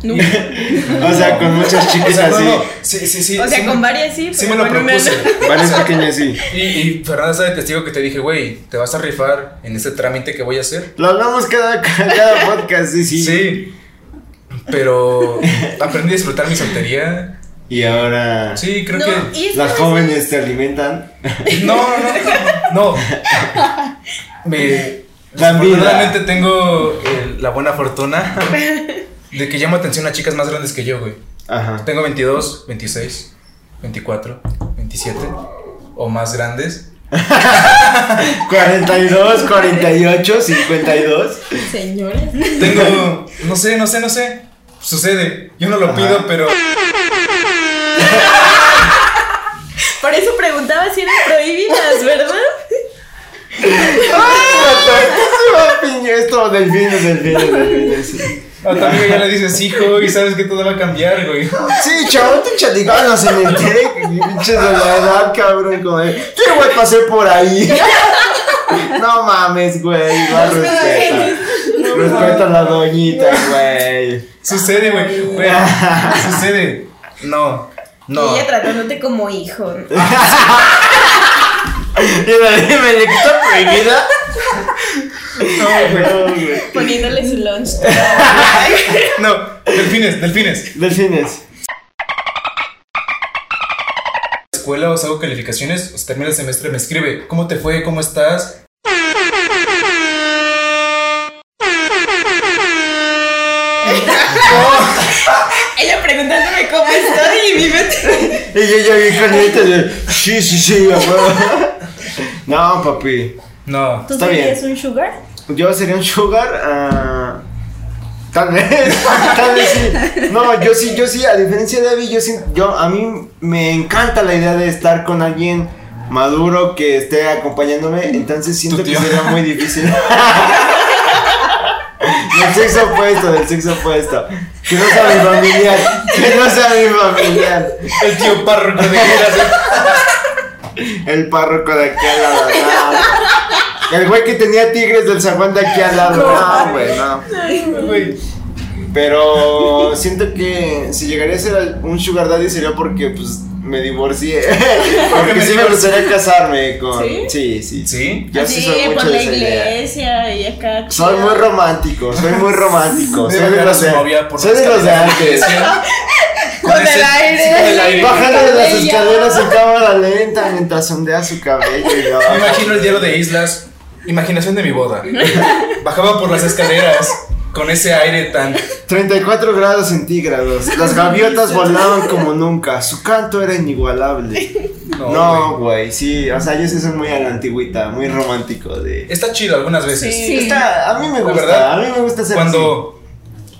O sea, con muchas
O
chicas
sea, no,
así.
no, sí, sí, sí.
O sea,
sí
con
me-
varias sí.
Sí
pero
me lo propuse.
no. [laughs]
Varias pequeñas sí.
Y, y Fernanda sabe testigo que te dije, güey, te vas a rifar en este trámite que voy a hacer.
Lo hablamos cada, cada podcast, sí, sí.
Sí. Pero [laughs] aprendí a disfrutar mi soltería.
Y ahora
Sí, creo
No,
que.
las jóvenes te alimentan.
No, no, no. [laughs] Me.
Dan vida.
Afortunadamente tengo el- la buena fortuna de que llamo atención a chicas más grandes que yo, güey.
Ajá.
Tengo 22, 26, 24, 27 o más grandes.
42, 48, 52.
Señores.
Tengo, no sé, no sé, no sé. Sucede. Yo no lo
Ajá.
pido, pero
Por eso preguntaba si eran prohibidas, ¿verdad?
Esto delfines, delfines, delfines. Sí,
a tu amiga ya le dices hijo y sabes que todo va a cambiar, güey.
Sí, chavo, te chaliganos en el tec. Pinches de la edad, cabrón. Como de, ¿qué güey pasé por ahí? [laughs] No mames, güey. No respeta. Respeta a la doñita, güey.
Sucede, güey. Güey, [laughs] Sucede. No, no.
Y ella tratándote como hijo. [laughs]
Y la dime, ¿le quita prohibida?
No, güey.
Poniéndole su lunch. [laughs]
No, delfines, delfines.
Delfines.
Escuela os hago calificaciones, os termina el semestre, me escribe, ¿cómo te fue? ¿Cómo estás?
Y mi mente.
Y yo ya vi caliente de, sí, sí, sí, a huevo. No, papi.
No.
¿Tú
Está
serías
bien.
un sugar?
Yo sería un sugar. ah, tal vez, [laughs] tal vez sí. No, yo sí, yo sí, a diferencia de Abby, yo sí, yo, a mí me encanta la idea de estar con alguien maduro que esté acompañándome, entonces siento que sería muy difícil. [laughs] Del sexo opuesto, del sexo opuesto. Que no sea mi familiar, que no sea mi familiar.
El tío párroco de Gueras.
El párroco de aquí al lado, no. El güey que tenía tigres del zaguán de aquí al lado, no, güey, no.
Güey.
Pero siento que si llegaría a ser al- un sugar daddy sería porque pues me divorcié. [laughs] Porque
me
sí me gustaría casarme con.
¿Sí?
Sí, sí.
¿Sí?
Yo sí soy mucho
por la
de esa idea.
iglesia y acá.
Soy muy romántico, soy muy [laughs] romántico. Soy de los de,
novia por
soy de los de
las
antes. [laughs]
Con el
ese-
aire.
sí, con el aire.
Bájale de las escaleras en cámara lenta mientras ondea su cabello. y yo-
Me imagino el diario de Islas. Imaginación de mi boda. Bajaba por las escaleras con ese aire tan.
34 grados centígrados. [laughs] Las gaviotas volaban como nunca. Su canto era inigualable.
No,
No,
güey.
güey, sí. O sea, yo sí soy muy a la antigüita, muy romántico de.
Está chido algunas veces.
Sí.
Está, a mí me gusta,
verdad,
a mí me gusta ser
Cuando,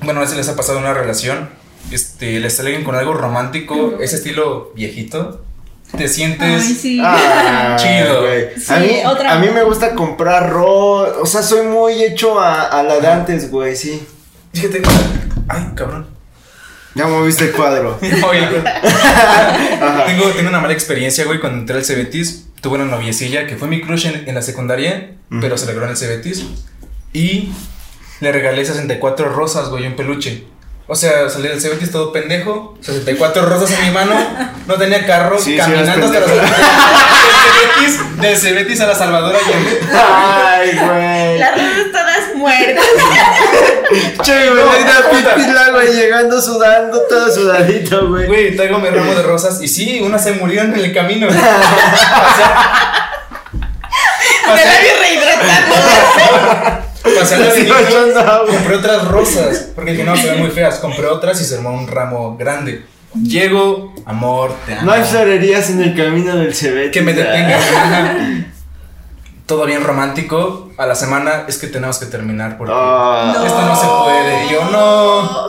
bueno, a veces les ha pasado una relación, este, les salen con algo romántico, ese estilo viejito, te sientes...
Ay, sí.
Ah,
Chido.
güey.
Sí,
a, mí,
otra-
a mí me gusta comprar ro, o sea, soy muy hecho a, a la de antes, güey, sí.
Fíjate, ay, cabrón.
Ya moviste el cuadro. [laughs]
Tengo, tengo una mala experiencia, güey, cuando entré al Cebetis, tuve una noviecilla que fue mi crush en, en la secundaria, pero se logró en el Cebetis, y le regalé 64 rosas, güey, un peluche. O sea, salí del Cebetis todo pendejo, 64 rosas en mi mano, no tenía carro,
Sí, sí,
caminando hasta
eres
la del Cebetis, a la Salvadora Allende.
Ay, güey.
Las rosas todas muertas.
Che, güey, la güey, llegando sudando, todo sudadito, güey.
Güey, traigo mi ramo de rosas y sí, unas se murieron en el camino. O sea, [laughs]
Me la vi rehidratando. [laughs]
Compré otras rosas, porque dije, no, se ven muy feas. Compré otras y se armó un ramo grande. Llego, amor, te amo.
No hay florerías en el camino del Chevette.
que me detenga. Todo bien romántico. A la semana es que tenemos que terminar porque
Ah.
esto no se puede. Y yo, no.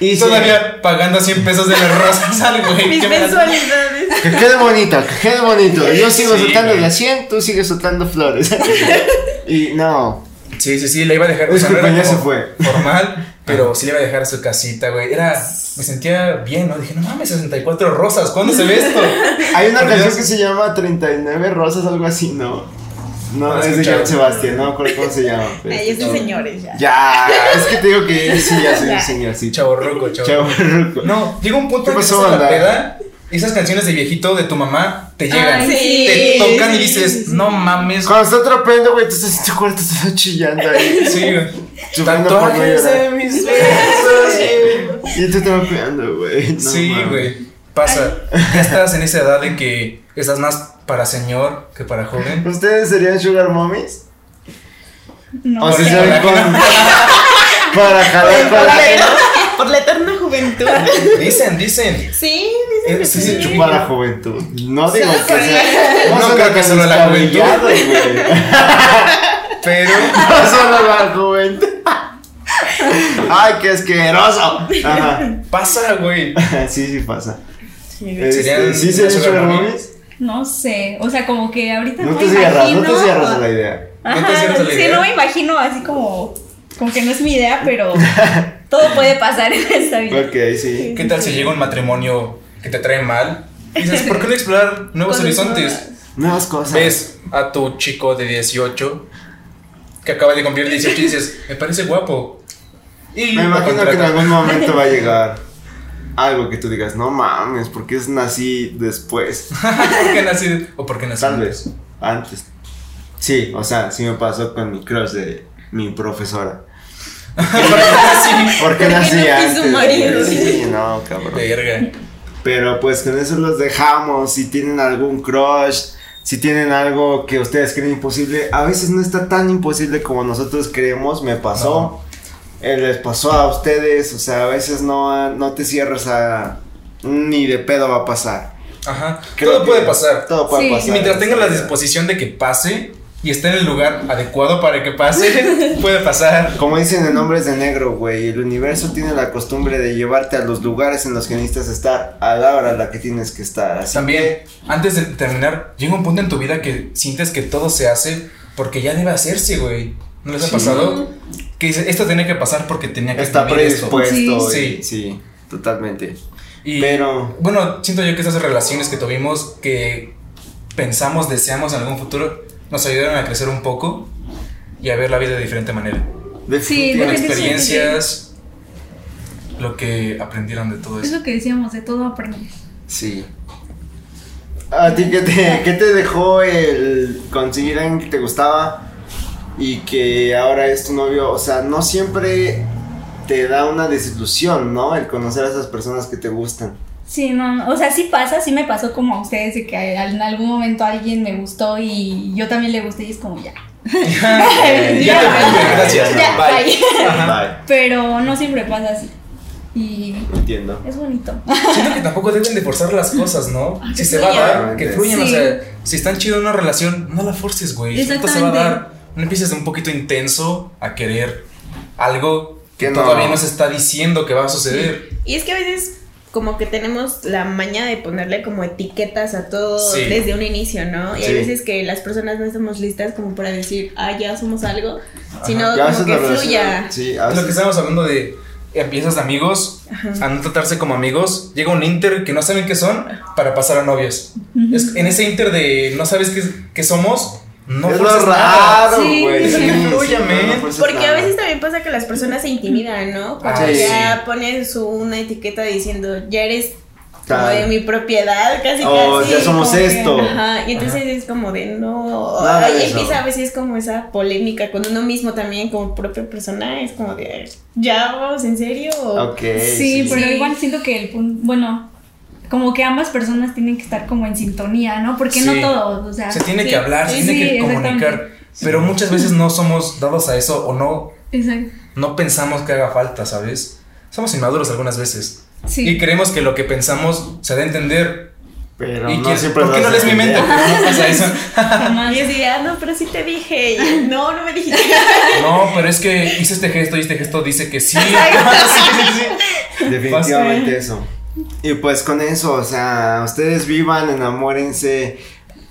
Y sí,
Todavía pagando 100 pesos de las rosas [laughs] al güey.
Mis mensualidades.
Que quede bonito, que quede bonito. Yo sigo
Sí,
soltando
güey.
las 100, tú sigues soltando flores. [laughs] y no.
Sí, sí, sí, le iba a dejar. era
ya se fue.
Formal, [laughs] pero sí le iba a dejar a su casita, güey. Era. Me sentía bien, ¿no? Dije, no mames, 64 rosas. ¿Cuándo se ve esto? [laughs]
Hay una canción
Dios.
que se llama 39 rosas, algo así, ¿no? No,
No
es de. Joan Sebastián, no cómo se llama.
Ay, esos señores ya.
Ya, es que te digo que sí, ya soy [laughs] un señor, sí.
Chavo roco, chavo.
Chavo ruco.
No, llega un punto
¿Qué
en que
pasó,
la peda. Esas canciones de viejito de tu mamá te llegan.
Ay,
sí.
Te tocan y dices, no mames.
Cuando está trapeando, güey, tú estás en tu cuarto, estás chillando ahí.
Sí, güey.
Chupando por no
Tatuajes de mis besos.
Y tú trapeando, güey. no
sí, güey. Pasa. Ya estás en esa edad de que estás más para señor que para joven.
¿Ustedes serían sugar mommies?
No,
o si
porque-
son con... [laughs] para jalar
Por
para
la, eterna, por la eterna juventud.
Dicen, dicen.
Sí,
Eh, sí,
sí.
sí,
chupar la juventud. No digo que sea.
No
suena
creo que solo [laughs] [laughs] la juventud.
güey.
Pero.
No solo la juventud. Ay, qué asqueroso. Ajá.
Pasa, güey. [laughs]
Sí, sí pasa. Este, ¿Sí
sugar mommies?
mommies?
no sé. O sea, como que ahorita no,
No te
me
cierras, no
imagino.
te cierras a la idea.
¿No te
Ajá,
cierras a la
sí,
idea?
no me imagino así como. Como que no es mi idea, pero todo puede pasar en esta vida.
Ok, sí.
¿Qué tal si llega un matrimonio que te trae mal? Y dices, ¿por qué no explorar nuevos horizontes?
Nuevas cosas.
Ves a tu chico de 18 que acaba de cumplir 18 y dices, me parece guapo. Y
Me imagino que en algún momento va a [laughs] llegar algo que tú digas, no mames, ¿por qué es nací después? [laughs]
¿Por qué nací? ¿O por qué nací?
Tal vez, antes. Sí, o sea, sí me pasó con mi crush de mi profesora. [laughs]
¿Por qué nací?
¿Por qué nací antes?
su marido?
Sí, no, cabrón.
Verga.
Pero pues con eso los dejamos. Si tienen algún crush, si tienen algo que ustedes creen imposible, a veces no está tan imposible como nosotros creemos. Me pasó. Eh, les pasó a ustedes. O sea, a veces no, no te cierras a. Ni de pedo va a pasar.
Ajá.
Creo
Todo
que
puede pasar.
Todo puede
Sí.
pasar.
Y mientras tengas la disposición de que pase y esté en el lugar adecuado para que pase, [laughs] puede pasar.
Como dicen en Hombres de Negro, güey, el universo tiene la costumbre de llevarte a los lugares en los que necesitas estar a la hora en la que tienes que estar. Así
También, antes de terminar, llega un punto en tu vida que sientes que todo se hace porque ya debe hacerse, güey. ¿No les ha
Sí.
pasado? Que dices, esto tenía que pasar porque tenía que
está predispuesto.
Sí.
y- sí, totalmente.
Y,
Pero-
Bueno, siento yo que esas relaciones que tuvimos, que pensamos, deseamos en algún futuro, nos ayudaron a crecer un poco y a ver la vida de diferente manera.
Sí,
Con experiencias, lo que aprendieron de todo
Es
eso.
lo que decíamos, de todo aprendes.
Sí. ¿A ti qué te, [laughs] qué te dejó el conseguir a alguien que te gustaba y que ahora es tu novio? O sea, no siempre te da una desilusión, ¿no? El conocer a esas personas que te gustan.
Sí, no, no, o sea, sí pasa, sí me pasó como a ustedes de que en algún momento alguien me gustó y yo también le gusté y es como ya. [laughs]
ya,
Ya,
te gracias.
Ya,
bye.
bye. Pero no siempre pasa así. Y
Entiendo.
es bonito.
Siento que tampoco deben de forzar las cosas, ¿no?
Ah,
Si se va a dar, que fluyan, o
Sí.
sea, si están chido en una relación, no la forces, güey. Solita se va a
Exactamente.
dar. No empieces de un poquito intenso a querer algo que
no.
todavía no se está diciendo que va a suceder.
Y es que a veces como que tenemos la maña de ponerle como etiquetas a todo
Sí.
desde un inicio, ¿no? Y
Sí.
hay veces que las personas no estamos listas como para decir, ah, ya somos algo, sino
Ya
como que fluya.
Sí,
lo que estábamos hablando de empiezas de amigos a no tratarse como amigos. Llega un inter que no saben qué son para pasar a novios. Es- en ese inter de no sabes qué, qué somos, no
es lo raro,
Sí,
güey. no fuerces
Porque a veces también pasa que las personas se intimidan, ¿no? Cuando
Ah,
ya
sí.
pones su- una etiqueta diciendo, ya eres como de mi propiedad, casi
Oh,
casi.
ya somos
como
esto.
Ajá, y entonces es como de no.
Nada
empieza a veces como esa polémica con uno mismo también, como propia persona, es como de, ¿ya vamos en serio?
Ok.
Sí, pero
sí.
igual siento que el punto, bueno, como que ambas personas tienen que estar como en sintonía, ¿no? Porque no
Sí.
todos, o sea.
Se tiene
Sí,
que hablar, se
sí,
tiene
sí,
que comunicar. Pero muchas veces no somos dados a eso o no,
Exacto.
no pensamos que haga falta, ¿sabes? Somos inmaduros algunas veces.
Sí.
Y creemos que lo que pensamos se da a entender.
Pero
y
no
que-
siempre
¿Por qué no lees mi mente? [laughs] no pasa eso.
Y así, ah, no, pero sí te dije. Y no, no me dijiste. [laughs]
No, pero es que hice este gesto y este gesto dice que sí. [laughs]
Definitivamente eso. Y pues con eso, o sea, ustedes vivan, enamórense,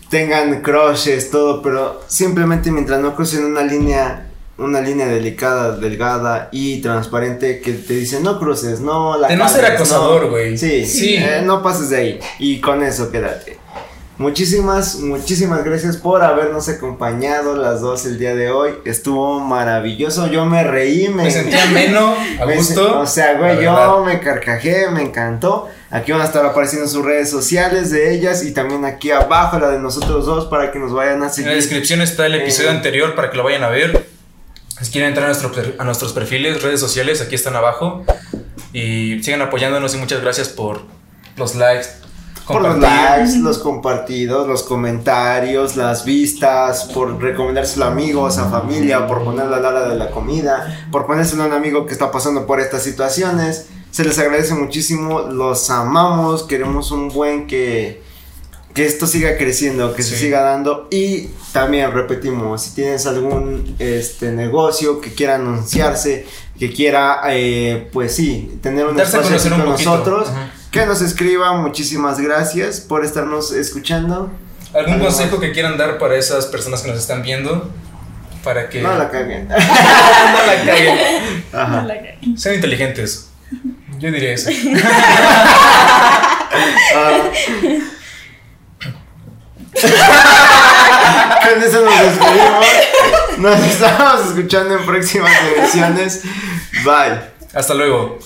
tengan crushes, todo, pero simplemente mientras no crucen una línea, una línea delicada, delgada y transparente que te dice no cruces, no la
De no ser acosador,
no".
güey.
Sí,
Sí.
eh, no pases de ahí. Y con eso quédate. Muchísimas, muchísimas gracias por habernos acompañado las dos el día de hoy. Estuvo maravilloso. Yo me reí, me,
Me sentía ameno, [laughs] a gusto.
se- O sea, güey, yo me carcajé, me encantó. Aquí van a estar apareciendo sus redes sociales de ellas y también aquí abajo la de nosotros dos para que nos vayan a
En la
seguir.
descripción está el episodio
Eh.
anterior para que lo vayan a ver. Si quieren entrar a, nuestro per- a nuestros perfiles, redes sociales, aquí están abajo. Y sigan apoyándonos y muchas gracias por los likes.
Por los likes, los compartidos, los comentarios, las vistas, por recomendárselo a amigos, a familia, por ponerlo a la hora de la comida, por ponérselo a un amigo que está pasando por estas situaciones. Se les agradece muchísimo, los amamos, queremos un buen que, que esto siga creciendo, que se siga dando. Y también repetimos, si tienes algún este negocio que quiera anunciarse, que quiera, eh, pues sí, tener un
Darse
espacio
un
con nosotros.
Ajá.
Que nos escriba, muchísimas gracias por estarnos escuchando.
¿Algún consejo que quieran dar para esas personas que nos están viendo? Para que
No la caguen. [laughs]
no la caguen.
Ajá.
La cagué.
Sean inteligentes. Yo diría eso.
Ah. Con eso nos despedimos. Nos estamos escuchando en próximas ediciones. Bye.
Hasta luego.